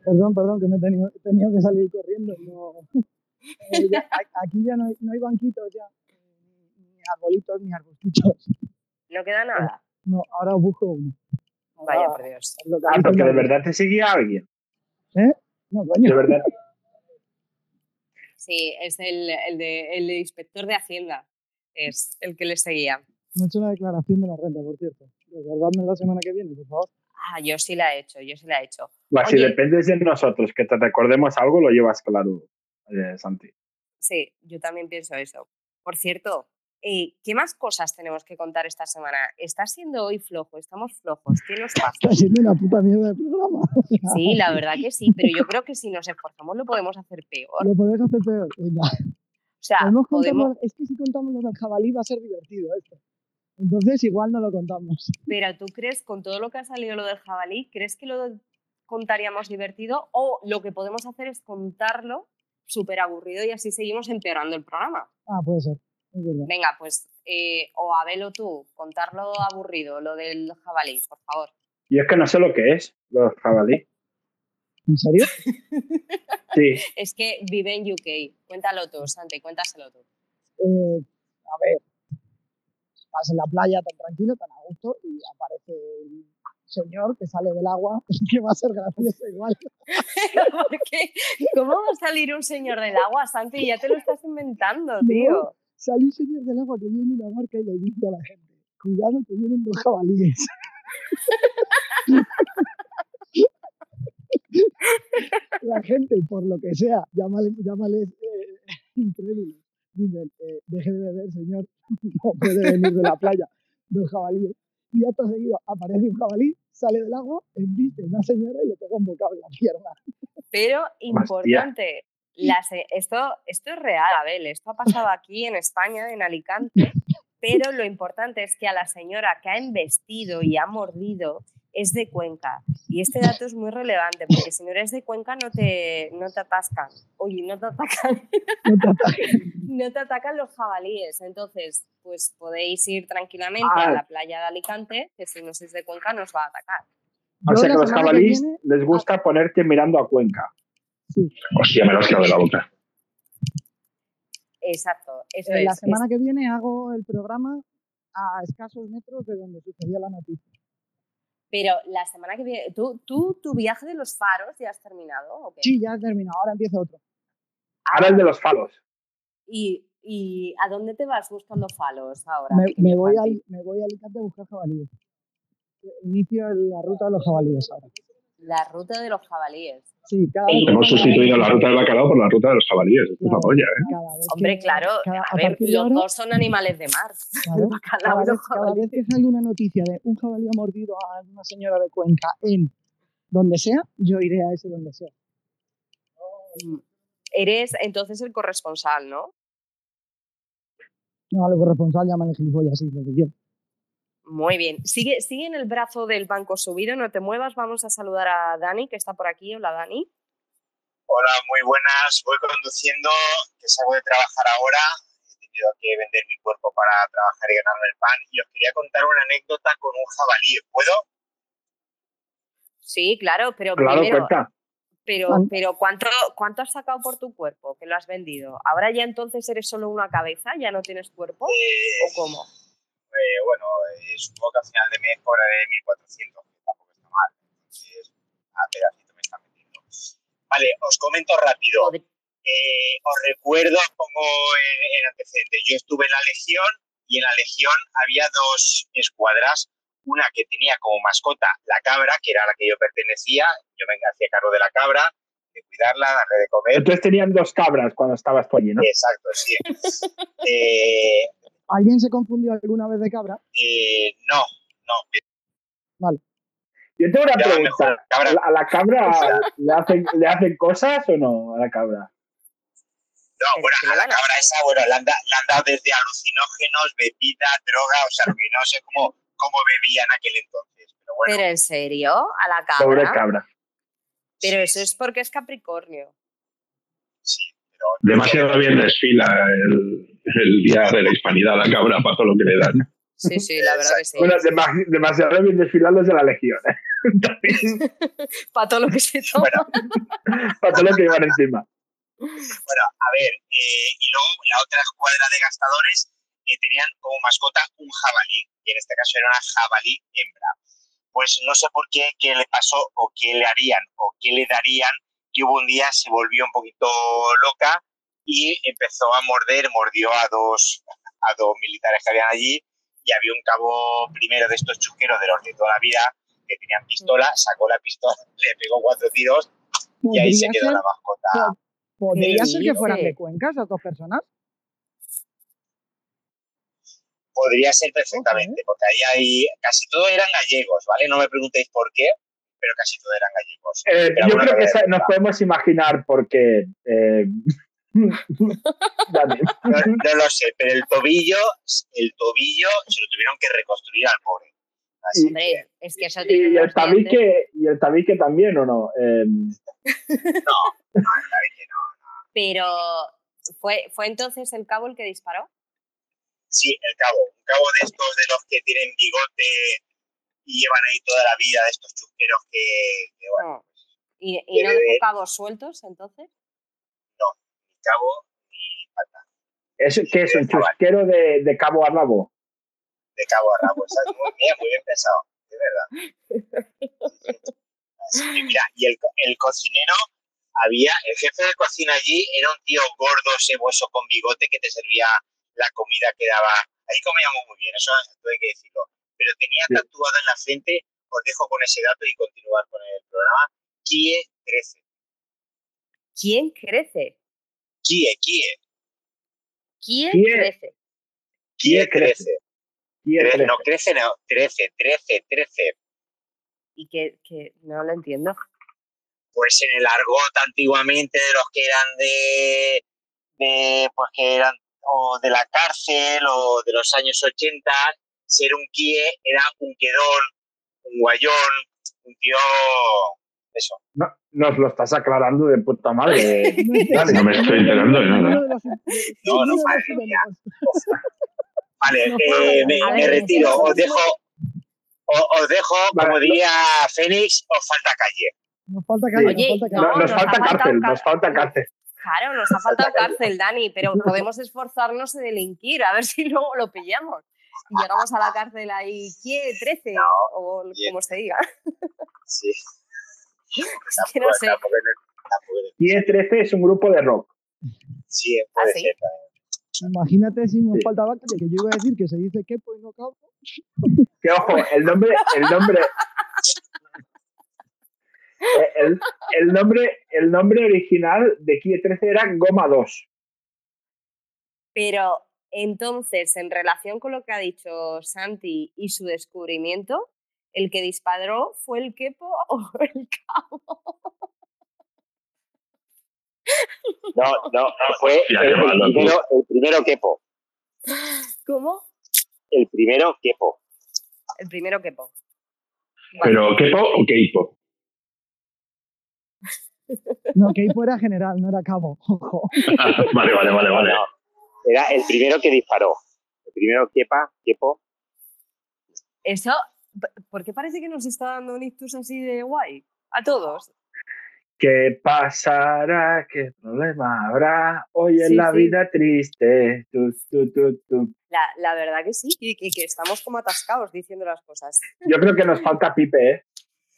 Perdón, perdón, que me he tenido, he tenido que salir corriendo. No. Eh, ya- aquí ya no hay, no hay banquitos ya. eh, Ni, arbolitos ni arbustitos. No queda nada. No, ahora busco uno. Vaya, por Dios. lo que Ah, hay pero que de verdad te seguía alguien. No, coño. De verdad. Sí, es el, el, de, el inspector de Hacienda. Es el que le seguía. No he hecho la declaración de la renta, por cierto. Recordadme la semana que viene, por favor. Ah, yo sí la he hecho, yo sí la he hecho. Va, si dependes de nosotros que te recordemos algo, lo llevas claro, eh, Santi. Sí, yo también pienso eso. Por cierto, eh, ¿qué más cosas tenemos que contar esta semana? Está siendo hoy flojo, estamos flojos. ¿Qué nos pasa? Está siendo una puta mierda de programa. Sí, la verdad que sí, pero yo creo que si nos esforzamos lo podemos hacer peor. Lo podéis hacer peor. Venga. O sea, Podemos podemos, Es que si contamos lo del jabalí va a ser divertido esto. Entonces igual no lo contamos. pero tú crees, con todo lo que ha salido lo del jabalí, ¿crees que lo contaríamos divertido? O lo que podemos hacer es contarlo súper aburrido y así seguimos empeorando el programa. Ah, puede ser. Venga, pues, eh, o Abel o tú, contarlo aburrido, lo del jabalí, por favor. Y es que no sé lo que es, los jabalí. ¿En serio? Sí, Es que vive en UK. Cuéntalo tú, Santi, cuéntaselo tú. Eh, a ver, estás en la playa tan tranquilo, tan a gusto, y aparece un señor que sale del agua, que va a ser gracioso igual. ¿Cómo va a salir un señor del agua, Santi? Ya te lo estás inventando, tío. Sale un señor del agua que viene una barca y le dice a la gente, cuidado que vienen dos jabalíes. la gente, por lo que sea, llámale, llámales eh, incrédulos. Dicen, eh, deje de beber, señor, no puede venir de la playa, dos jabalíes. Y acto seguido aparece un jabalí, sale del agua, embiste a una señora y le pega un bocado en la pierna. Pero importante, las- esto, esto es real, Abel, esto ha pasado aquí en España, en Alicante, pero lo importante es que a la señora que ha embestido y ha mordido es de Cuenca. Y este dato es muy relevante, porque si no eres de Cuenca no te, no te atascan. Oye, no te atacan. No te ataques. no te atacan los jabalíes. Entonces, pues podéis ir tranquilamente Ah. a la playa de Alicante, que si no sois de Cuenca nos va a atacar. o Yo sea que los viene- les gusta ponerte mirando a Cuenca. Hostia, me lo has quedado de la boca. Exacto, eso Eh, es. la es- semana que viene hago el programa a escasos metros de donde sucedió la noticia. Pero la semana que viene, ¿tú, tú tu viaje de los faros ya has terminado? ¿o qué? Sí, ya he terminado, ahora empieza otro. Ahora el de los falos. ¿Y, ¿Y a dónde te vas buscando falos ahora? Me, voy al, me voy a Alicante a buscar jabalíes. Inicio la ruta de los jabalíes ahora. La ruta de los jabalíes. Sí, cada vez Hemos sustituido la ruta del bacalao por la ruta de los jabalíes. Esto es Claro, polla, ¿eh? Hombre, que- claro, cada- a a ver, los ahora, dos son animales de mar. claro, El bacalao cada, y los vez, cada jabalíes. vez que salga una noticia de un jabalí ha mordido a una señora de Cuenca en donde sea, yo iré a ese donde sea. Mm. Eres entonces el corresponsal, ¿no? No, lo corresponsal llaman el gilipollas, sí, lo que quiera. Muy bien. Sigue, sigue en el brazo del banco subido, no te muevas. Vamos a saludar a Dani, que está por aquí. Hola, Dani. Hola, muy buenas. Voy conduciendo, que salgo de trabajar ahora. He tenido que vender mi cuerpo para trabajar y ganarme el pan. Y os quería contar una anécdota con un jabalí. ¿Puedo? Sí, claro, pero Claro, primero, cuenta. pero, pero ¿cuánto, ¿cuánto has sacado por tu cuerpo? Que lo has vendido. ¿Ahora ya entonces eres solo una cabeza? ¿Ya no tienes cuerpo? Eh, ¿O cómo? Eh, bueno, eh, supongo que a final de mes cobraré 1.400, que tampoco está mal. Entonces, a pedacito me está metiendo. Vale, os comento rápido. Eh, os recuerdo, os pongo en, en antecedentes. Yo estuve en la Legión y en la Legión había dos escuadras. Una que tenía como mascota la cabra, que era a la que yo pertenecía. Yo me hacía cargo de la cabra, de cuidarla, darle de comer. Entonces tenían dos cabras cuando estabas tú allí, ¿no? Exacto, sí. Eh, ¿Alguien se confundió alguna vez de cabra? eh, no, no. Yo tengo una Ya, pregunta. mejor. ¿A la- ¿A la cabra le hacen, le hacen cosas o no a la cabra? No, bueno, ¿qué le a la cabra esa, bueno, le han, da- le han dado desde alucinógenos, bebida, droga, o sea, lo que no sé cómo, cómo bebía en aquel entonces. Pero bueno, ¿Pero en serio? ¿A la Pobre cabra? cabra. Pero eso es porque es Capricornio. Demasiado bien desfila el, el día de la hispanidad la cabra para todo lo que le dan. Sí, sí, la verdad que sí. Bueno, dema- demasiado bien desfilados de la legión, ¿eh? También, Para todo lo que se toma. Bueno, para todo lo que iban encima. Bueno, a ver, eh, y luego la otra escuadra de gastadores eh, tenían como mascota un jabalí, y en este caso era una jabalí hembra. Pues no sé por qué, qué le pasó o qué le harían o qué le darían, que hubo un día se volvió un poquito loca y empezó a morder, mordió a dos, a dos militares que habían allí y había un cabo primero de estos chusqueros de los de toda la vida que tenían pistola, sacó la pistola, le pegó cuatro tiros y ahí se ¿Podría quedó ser, la mascota. podría ¿Qué ser que fueran de? Cuenca esas dos personas? Podría ser perfectamente, porque ahí hay, casi todos eran gallegos, ¿vale? No me preguntéis por qué, pero casi todos eran gallegos. Eh, yo creo que esa- nos podemos imaginar porque... eh. No, no lo sé, pero el tobillo, el tobillo se lo tuvieron que reconstruir al pobre. Así Hombre, es que eso tiene Y el, tabique, ¿Y el tabique también o no? Eh, Pero ¿fue, ¿fue entonces el cabo el que disparó? Sí, el cabo, un cabo de estos de los que tienen bigote y llevan ahí toda la vida, de estos chusqueros que, que, bueno, No. ¿Y, y no dejó de- cabos sueltos entonces? ni cabo ni pata, ¿es, ¿Qué es un chusquero de, de cabo a rabo? de cabo a rabo. ¿sabes? Muy bien, muy bien pensado, de verdad. Así que mira, y el, el cocinero había, el jefe de cocina allí era un tío gordo, seboso, con bigote que te servía la comida que daba. Ahí comíamos muy bien, eso hay que decirlo. Pero tenía Sí. tatuado en la frente, os dejo con ese dato y continuar con el programa, Kie 13. ¿Quién crece? Kie, Kie, ¿Quién ¿Quién? crece? Kie crece. 13. Y el Tre- No, trece. crece, no, 13, 13, 13. Y que, que no lo entiendo. pues en el argot antiguamente de los que eran de, de pues que eran o de la cárcel o de los años 80, ser un kie era un quedón, un guayón, un tío, eso. No, nos lo estás aclarando de puta madre. No me estoy enterando de nada. De de- No, no, de madre mía. Vale, No, eh, me, retiro, os dejo, os dejo, como Vale, diría Fénix, os falta calle. Nos falta calle, Oye, nos falta No, calle. no, nos, cárcel, nos falta cárcel. Claro, nos ha faltado cárcel, Dani, pero podemos esforzarnos en delinquir, a ver si luego lo pillamos. Y llegamos a la cárcel ahí, ¿quién? 13, No, o bien. como se diga. Sí. Es que no sé. Tampoco- tampoco- Y el 13 es un grupo de rock. sí, puede ¿Ah, sí? ser también. Imagínate si nos Sí. faltaba que yo iba a decir que se dice quepo y no. Que ojo, el nombre, el nombre, Eh, el, el nombre, el nombre original de Kie 13 era Goma 2. Pero entonces, en relación con lo que ha dicho Santi y su descubrimiento, ¿el que disparó fue el quepo o el cabo? No, no, fue el, primero, el primero quepo. ¿Cómo? El primero quepo. El primero quepo. Vale. Pero, ¿Kepo o Keipo? No, que ahí fuera general, no era cabo. Ojo. vale, vale, vale, vale. No, era el primero que disparó. El primero quepa, quepo. Eso, ¿por qué parece que nos está dando un ictus así de guay? A todos. ¿Qué pasará? ¿Qué problema habrá? Hoy en Sí, la sí. vida triste. Tu, tu, tu, tu. La, la verdad que sí, y que, que estamos como atascados diciendo las cosas. Yo creo que nos falta Pipe, ¿eh?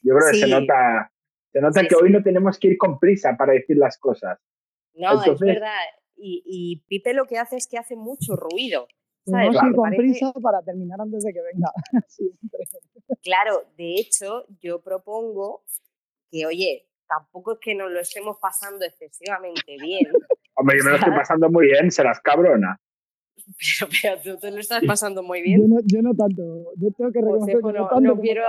Yo creo que se nota, se nota Sí, que hoy no tenemos que ir con prisa para decir las cosas. No, es verdad. Y, y Pipe lo que hace es que hace mucho ruido. ¿sabes? ir con Parece- prisa para terminar antes de que venga. Siempre. Claro, de hecho, yo propongo que, oye, tampoco es que nos lo estemos pasando excesivamente bien, Hombre, yo me lo estoy pasando muy bien, serás cabrona. pero, pero tú te lo estás pasando muy Yo bien. no, yo no tanto. Yo tengo que reconocer Josefo, que no, no, tanto. no como- quiero.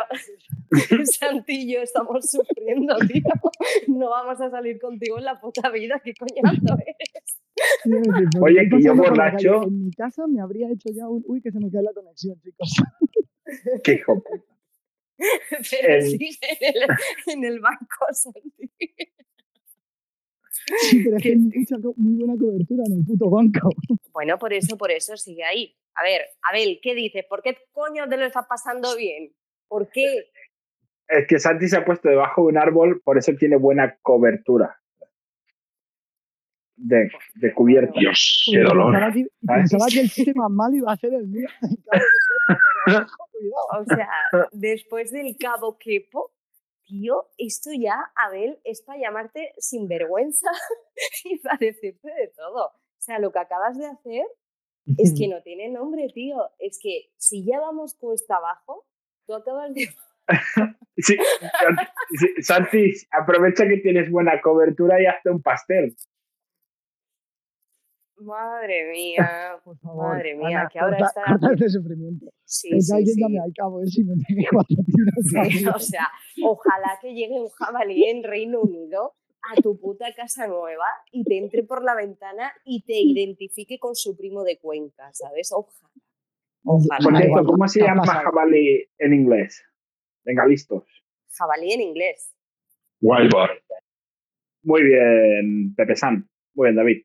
Santi y yo estamos sufriendo, tío. No vamos a salir contigo en la puta vida. ¿Qué coñazo eres? Oye, que yo borracho- En mi casa me habría hecho ya un. Uy, que se me cae la conexión, chicos. Qué hijo. Pero El- sí, en el, en el banco, Santi. Sí, pero es que hay mucha muy buena cobertura en el puto banco. Bueno, por eso, por eso sigue ahí. A ver, Abel, ¿qué dices? ¿Por qué coño te lo estás pasando bien? ¿Por qué? Es que Santi se ha puesto debajo de un árbol, por eso tiene buena cobertura. De, de cubierta. Dios, qué dolor. Pensaba que, pensaba que el chiste más malo iba a ser el mío. O sea, después del cabo quepo, tío, esto ya, Abel, es para llamarte sinvergüenza y para decirte de todo. O sea, lo que acabas de hacer es que no tiene nombre, tío. Es que si ya vamos cuesta abajo, tú acabas de... Sí, sí, Santi, aprovecha que tienes buena cobertura y hazte un pastel. Madre mía, Por favor. Madre mía, Ana, que ahora corta, está- corta este sufrimiento. sí, sí, alguien sí. llame al cabo, él si me pegue cuatro tiros. O sea, ojalá que llegue un jabalí en Reino Unido a tu puta casa nueva y te entre por la ventana y te identifique con su primo de Cuenca, ¿sabes? Ojalá. Ojalá. Por cierto, ¿cómo se ¿qué ha llama jabalí en inglés? Venga, listos. Jabalí en inglés. Wild boar. Muy bien, Pepe San. Muy bien, David.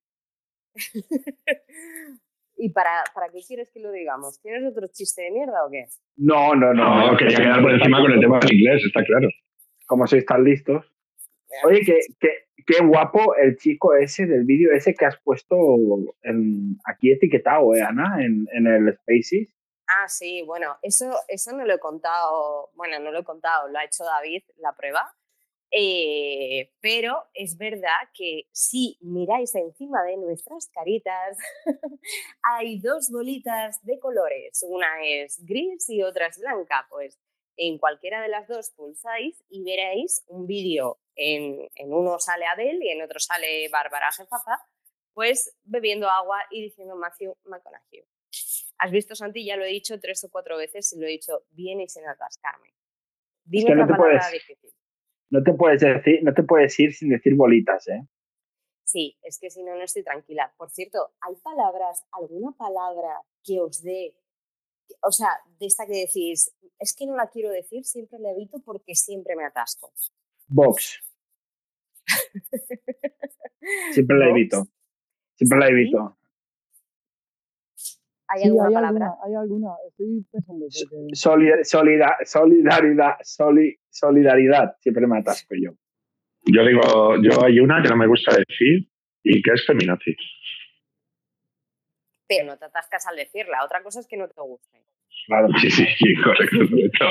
¿Y para, para qué quieres que lo digamos? ¿Tienes otro chiste de mierda o qué? No, no, no. No, quería quedar por encima con el tema del inglés, está claro. Como sois tan listos. Oye, qué, qué, qué guapo el chico ese del vídeo ese que has puesto en- aquí etiquetado, ¿eh, Ana? En, en el Spaces. Ah, sí, bueno, eso, eso no lo he contado, bueno, no lo he contado, lo ha hecho David la prueba, eh, pero es verdad que si miráis encima de nuestras caritas, hay dos bolitas de colores, una es gris y otra es blanca, pues en cualquiera de las dos pulsáis y veréis un vídeo, en, en uno sale Abel y en otro sale Bárbara Jefafa, pues bebiendo agua y diciendo Matthew McConaughey. Has visto, Santi, ya lo he dicho tres o cuatro veces y lo he dicho bien y sin atascarme. Dime que no otra te palabra puedes- difícil. No te puedes decir, no te puedes ir sin decir bolitas, ¿eh? Sí, es que si no, no estoy tranquila. Por cierto, ¿hay palabras, alguna palabra que os dé, o sea, de esta que decís, es que no la quiero decir, siempre la evito porque siempre me atasco? Box. Siempre la evito. Siempre la evito. ¿Hay Sí, alguna hay palabra? alguna, hay alguna. Estoy pensando porque Solida- solida- solidaridad, soli- solidaridad. Siempre me atasco yo. Yo digo, yo hay una que no me gusta decir y que es feminazi. Pero no te atascas al decirla. Otra cosa es que no te guste. Claro. Sí, sí, sí, correcto. correcto.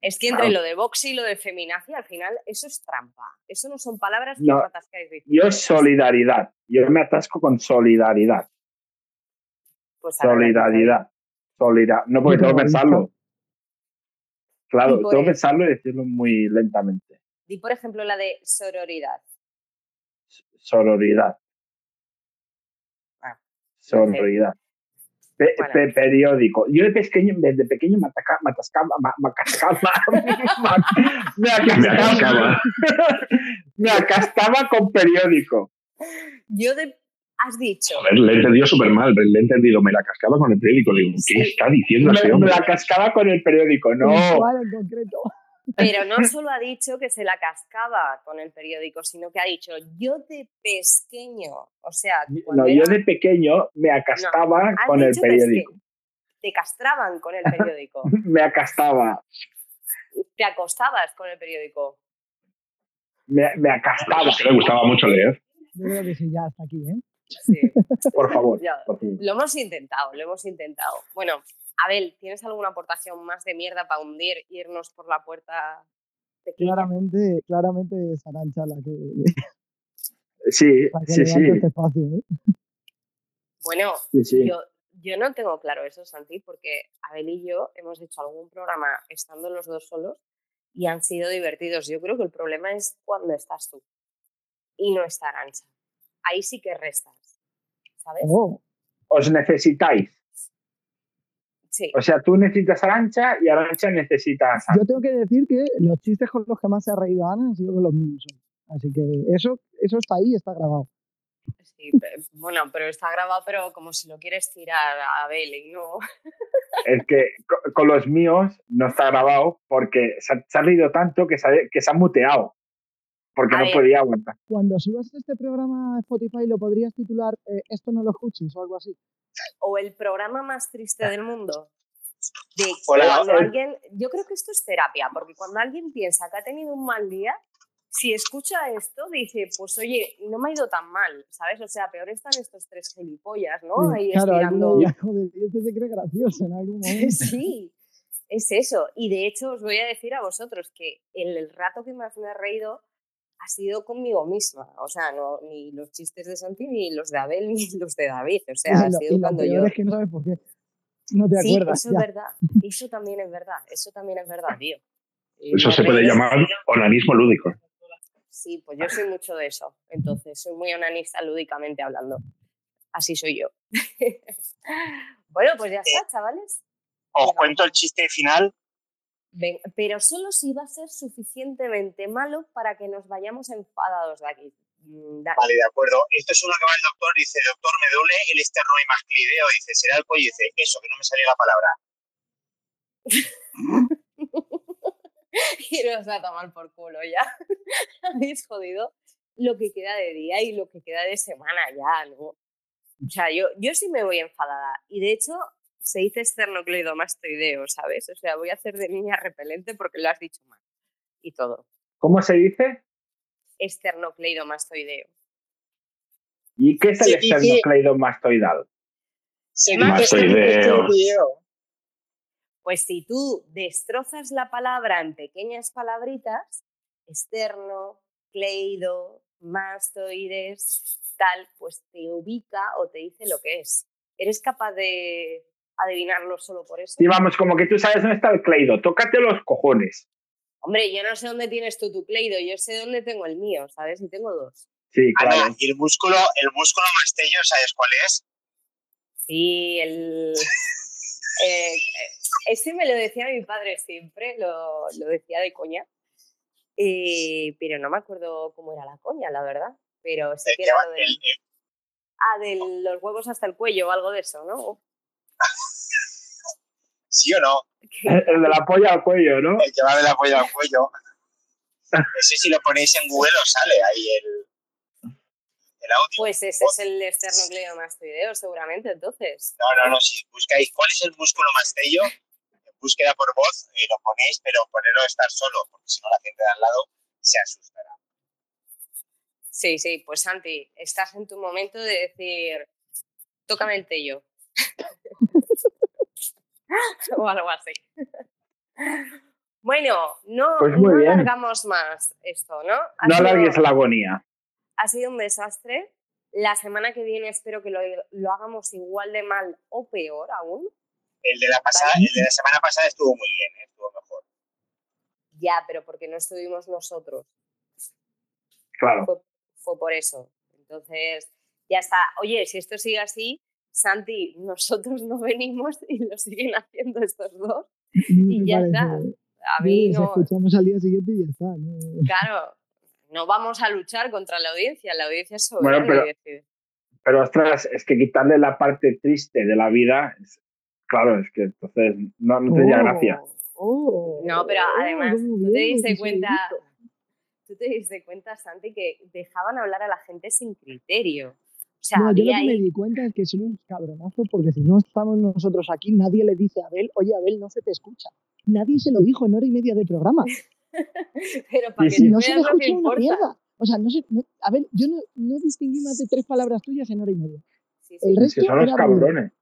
Es que entre Claro. lo de box y lo de feminacia, al final, eso es trampa. Eso no son palabras que No, os atascáis diciendo. Yo solidaridad. Yo me atasco con solidaridad. Pues. Solidaridad. Solida- No, porque tengo que pensarlo. Claro, tengo que pensarlo y decirlo muy lentamente. Di, por ejemplo, la de sororidad. Sororidad. Ah, Sororidad. Pe- Bueno. pe- periódico. Yo de pequeño, desde pequeño me ataca- me atascaba, me acascaba, me Me acascaba. me acastaba con periódico. Yo de... Has dicho. Joder, le he entendido súper mal. Le he entendido, me la cascaba con el periódico. Digo, ¿qué Sí. está diciendo Me, ese me hombre? la cascaba con el periódico. No, Puntual en concreto. Pero no solo ha dicho que se la cascaba con el periódico, sino que ha dicho yo de pesqueño. O sea, no, yo era- de pequeño me acastaba con el periódico. pesque- Te castraban con el periódico. Me acastaba, te acostabas con el periódico. me, me acastaba, es que le gustaba mucho leer. Yo creo que sí, ya hasta aquí, ¿eh? Sí, por favor. ya. por favor. Lo hemos intentado, lo hemos intentado. Bueno, Abel, ¿tienes alguna aportación más de mierda para hundir, irnos por la puerta pequeña? Claramente, claramente es Arancha la que, Sí, la que sí, sí, este espacio, ¿eh? Bueno, sí, sí. Yo, yo no tengo claro eso, Santi, porque Abel y yo hemos hecho algún programa estando los dos solos y han sido divertidos. Yo creo que el problema es cuando estás tú y no está Arancha. Ahí sí que restas, ¿sabes? Oh, Os necesitáis. Sí. O sea, tú necesitas a Arancha y Arancha necesita a yo tengo que decir que los chistes con los que más se ha reído Ana han sido con los míos. hoy. Así que eso, eso está ahí, está grabado. sí, bueno, pero está grabado, pero como si lo quieres tirar a Abel y no. Es que co- con los míos no está grabado porque se ha, se ha reído tanto que se ha, que se ha muteado. Porque A no ver. podía aguantar. Cuando subas este programa a Spotify lo podrías titular eh, Esto no lo escuches o algo así. O el programa más triste del mundo. De Hola, alguien, yo creo que esto es terapia, porque cuando alguien piensa que ha tenido un mal día, si escucha esto, dice, pues oye, no me ha ido tan mal, ¿sabes? O sea, peor están estos tres gilipollas, ¿no? Ahí claro, estirando. joder, este se cree gracioso en algún momento. Sí, es eso. Y de hecho os voy a decir a vosotros que el, el rato que más me he reído ha sido conmigo misma. O sea, no, ni los chistes de Santi, ni los de Abel, ni los de David. O sea, y ha lo, sido lo cuando yo... es que no sabes por qué. No te Sí, acuerdas. eso ya. es verdad. Eso también es verdad. Eso también es verdad, tío. Y Eso se puede llamar onanismo lúdico. Sí, pues yo soy mucho de eso. Entonces, soy muy onanista lúdicamente hablando. Así soy yo. bueno, pues ya está, chavales. Os cuento el chiste final. Ven, pero solo si va a ser suficientemente malo para que nos vayamos enfadados de aquí. Mm, dale. Vale, de acuerdo. Esto es uno que va el doctor, dice, doctor, me duele el esternocleido. Dice, será el cuello. Dice, eso, que no me salía la palabra. y nos va a tomar por culo ya. Habéis jodido lo que queda de día y lo que queda de semana ya, ¿no? O sea, yo, yo sí me voy enfadada. Y de hecho, se dice esternocleidomastoideo, ¿sabes? O sea, voy a hacer de niña repelente porque lo has dicho mal. Y todo. ¿Cómo se dice? Esternocleidomastoideo. ¿Y qué es el Se dice- esternocleidomastoidal? Mastoideo. mastoideo. Pues si tú destrozas la palabra en pequeñas palabritas, externo, cleido, mastoides, tal, pues te ubica o te dice lo que es. ¿Eres capaz de adivinarlo solo por eso? Y vamos, como que tú sabes dónde está el cleido. Tócate los cojones. Hombre, yo no sé dónde tienes tú tu cleido, yo sé dónde tengo el mío, ¿sabes? Y tengo dos. Sí, claro. Ana, y el músculo, el músculo mastello, ¿sabes cuál es? Sí, el... eh, eh, ese me lo decía mi padre siempre, lo, lo decía de coña. Eh, pero no me acuerdo cómo era la coña, la verdad. Pero El que era lo el- del, el- ah, de los huevos hasta el cuello o algo de eso, ¿no? ¿Sí o no? El, el de la polla al cuello, ¿no? El que va de la polla al cuello. Ese si lo ponéis en Google os sale ahí el, el audio. Pues ese es el esternocleidomastoideo, seguramente, entonces. No, no, no, si buscáis cuál es el músculo mastello, en búsqueda por voz, y lo ponéis, pero ponerlo a estar solo, porque si no la gente de al lado se asustará. Sí, sí, pues Santi, estás en tu momento de decir, tócame el tello. o algo así. Bueno, no, Pues no alargamos más esto, ¿no? Ha No alargues la agonía. ha sido un desastre. La semana que viene espero que lo, lo hagamos igual de mal o peor aún. El de la pasada, el de la semana pasada estuvo muy bien, ¿eh? estuvo mejor. Ya, pero porque no estuvimos nosotros. Claro. Fue, fue por eso. Entonces, ya está. Oye, si esto sigue así, Santi, nosotros no venimos y lo siguen haciendo estos dos. Y ya está. A mí Nos no. escuchamos al día siguiente y ya está. ¿no? Claro, no vamos a luchar contra la audiencia. La audiencia es Bueno, soberana pero- y decide. Pero ostras, es que quitarle la parte triste de la vida, es- claro, es que entonces no, no tendría Oh, gracia. oh, No, pero oh, además, tú te diste cuenta, tú te diste cuenta, Santi, que dejaban hablar a la gente sin criterio. O sea, No, yo lo que me di cuenta es que son unos cabronazos porque si no estamos nosotros aquí, nadie le dice a Abel, oye Abel, no se te escucha. Nadie se lo dijo en hora y media de programa. pero para Sí, que sí. No se que escucha una importa. mierda. O sea, no sé, no- a ver, yo no, no distinguí más de tres palabras tuyas en hora y media. Sí, sí. El Es resto que son los cabrones.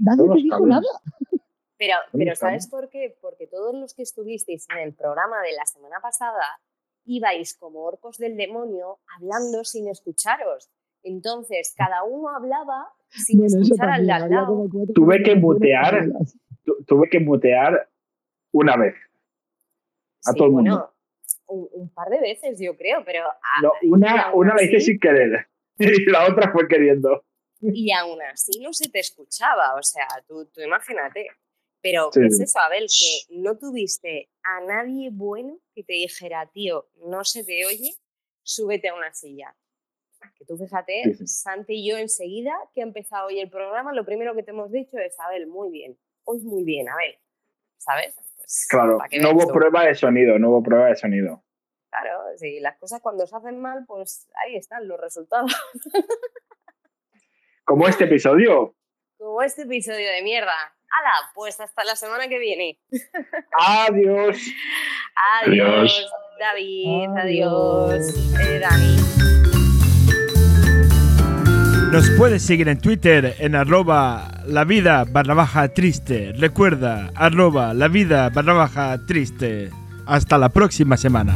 Nadie Son te dijo cabrones. nada. Pero. ¿sabes por qué? Porque todos los que estuvisteis en el programa de la semana pasada ibais como orcos del demonio hablando sin escucharos. Entonces, cada uno hablaba sin Bueno, escuchar al de al lado. Tuve que mutear. tuve que mutear una vez. a todo el bueno, mundo. Un, un par de veces, yo creo, pero. a- No, una, una la hice sin querer y la otra fue queriendo. Y aún así no se te escuchaba, o sea, tú, tú imagínate. Pero Sí. ¿qué es eso, Abel? Que no tuviste a nadie bueno que te dijera, tío, no se te oye, súbete a una silla. Que tú fíjate, Sí, sí. Santi y yo enseguida que ha empezado hoy el programa, lo primero que te hemos dicho es, Abel, muy bien, hoy muy bien, Abel. ¿Sabes? Pues, Claro, no hubo tú. prueba de sonido, no hubo prueba de sonido. Claro, sí, las cosas cuando se hacen mal, pues ahí están los resultados. Como este episodio. Como este episodio de mierda. ¡Hala! Pues hasta la semana que viene. Adiós. Adiós, Adiós. David. Adiós. Adiós, eh, Dani. Nos puedes seguir en Twitter en arroba la vida barra baja triste. Recuerda, arroba la vida barra baja triste. Hasta la próxima semana.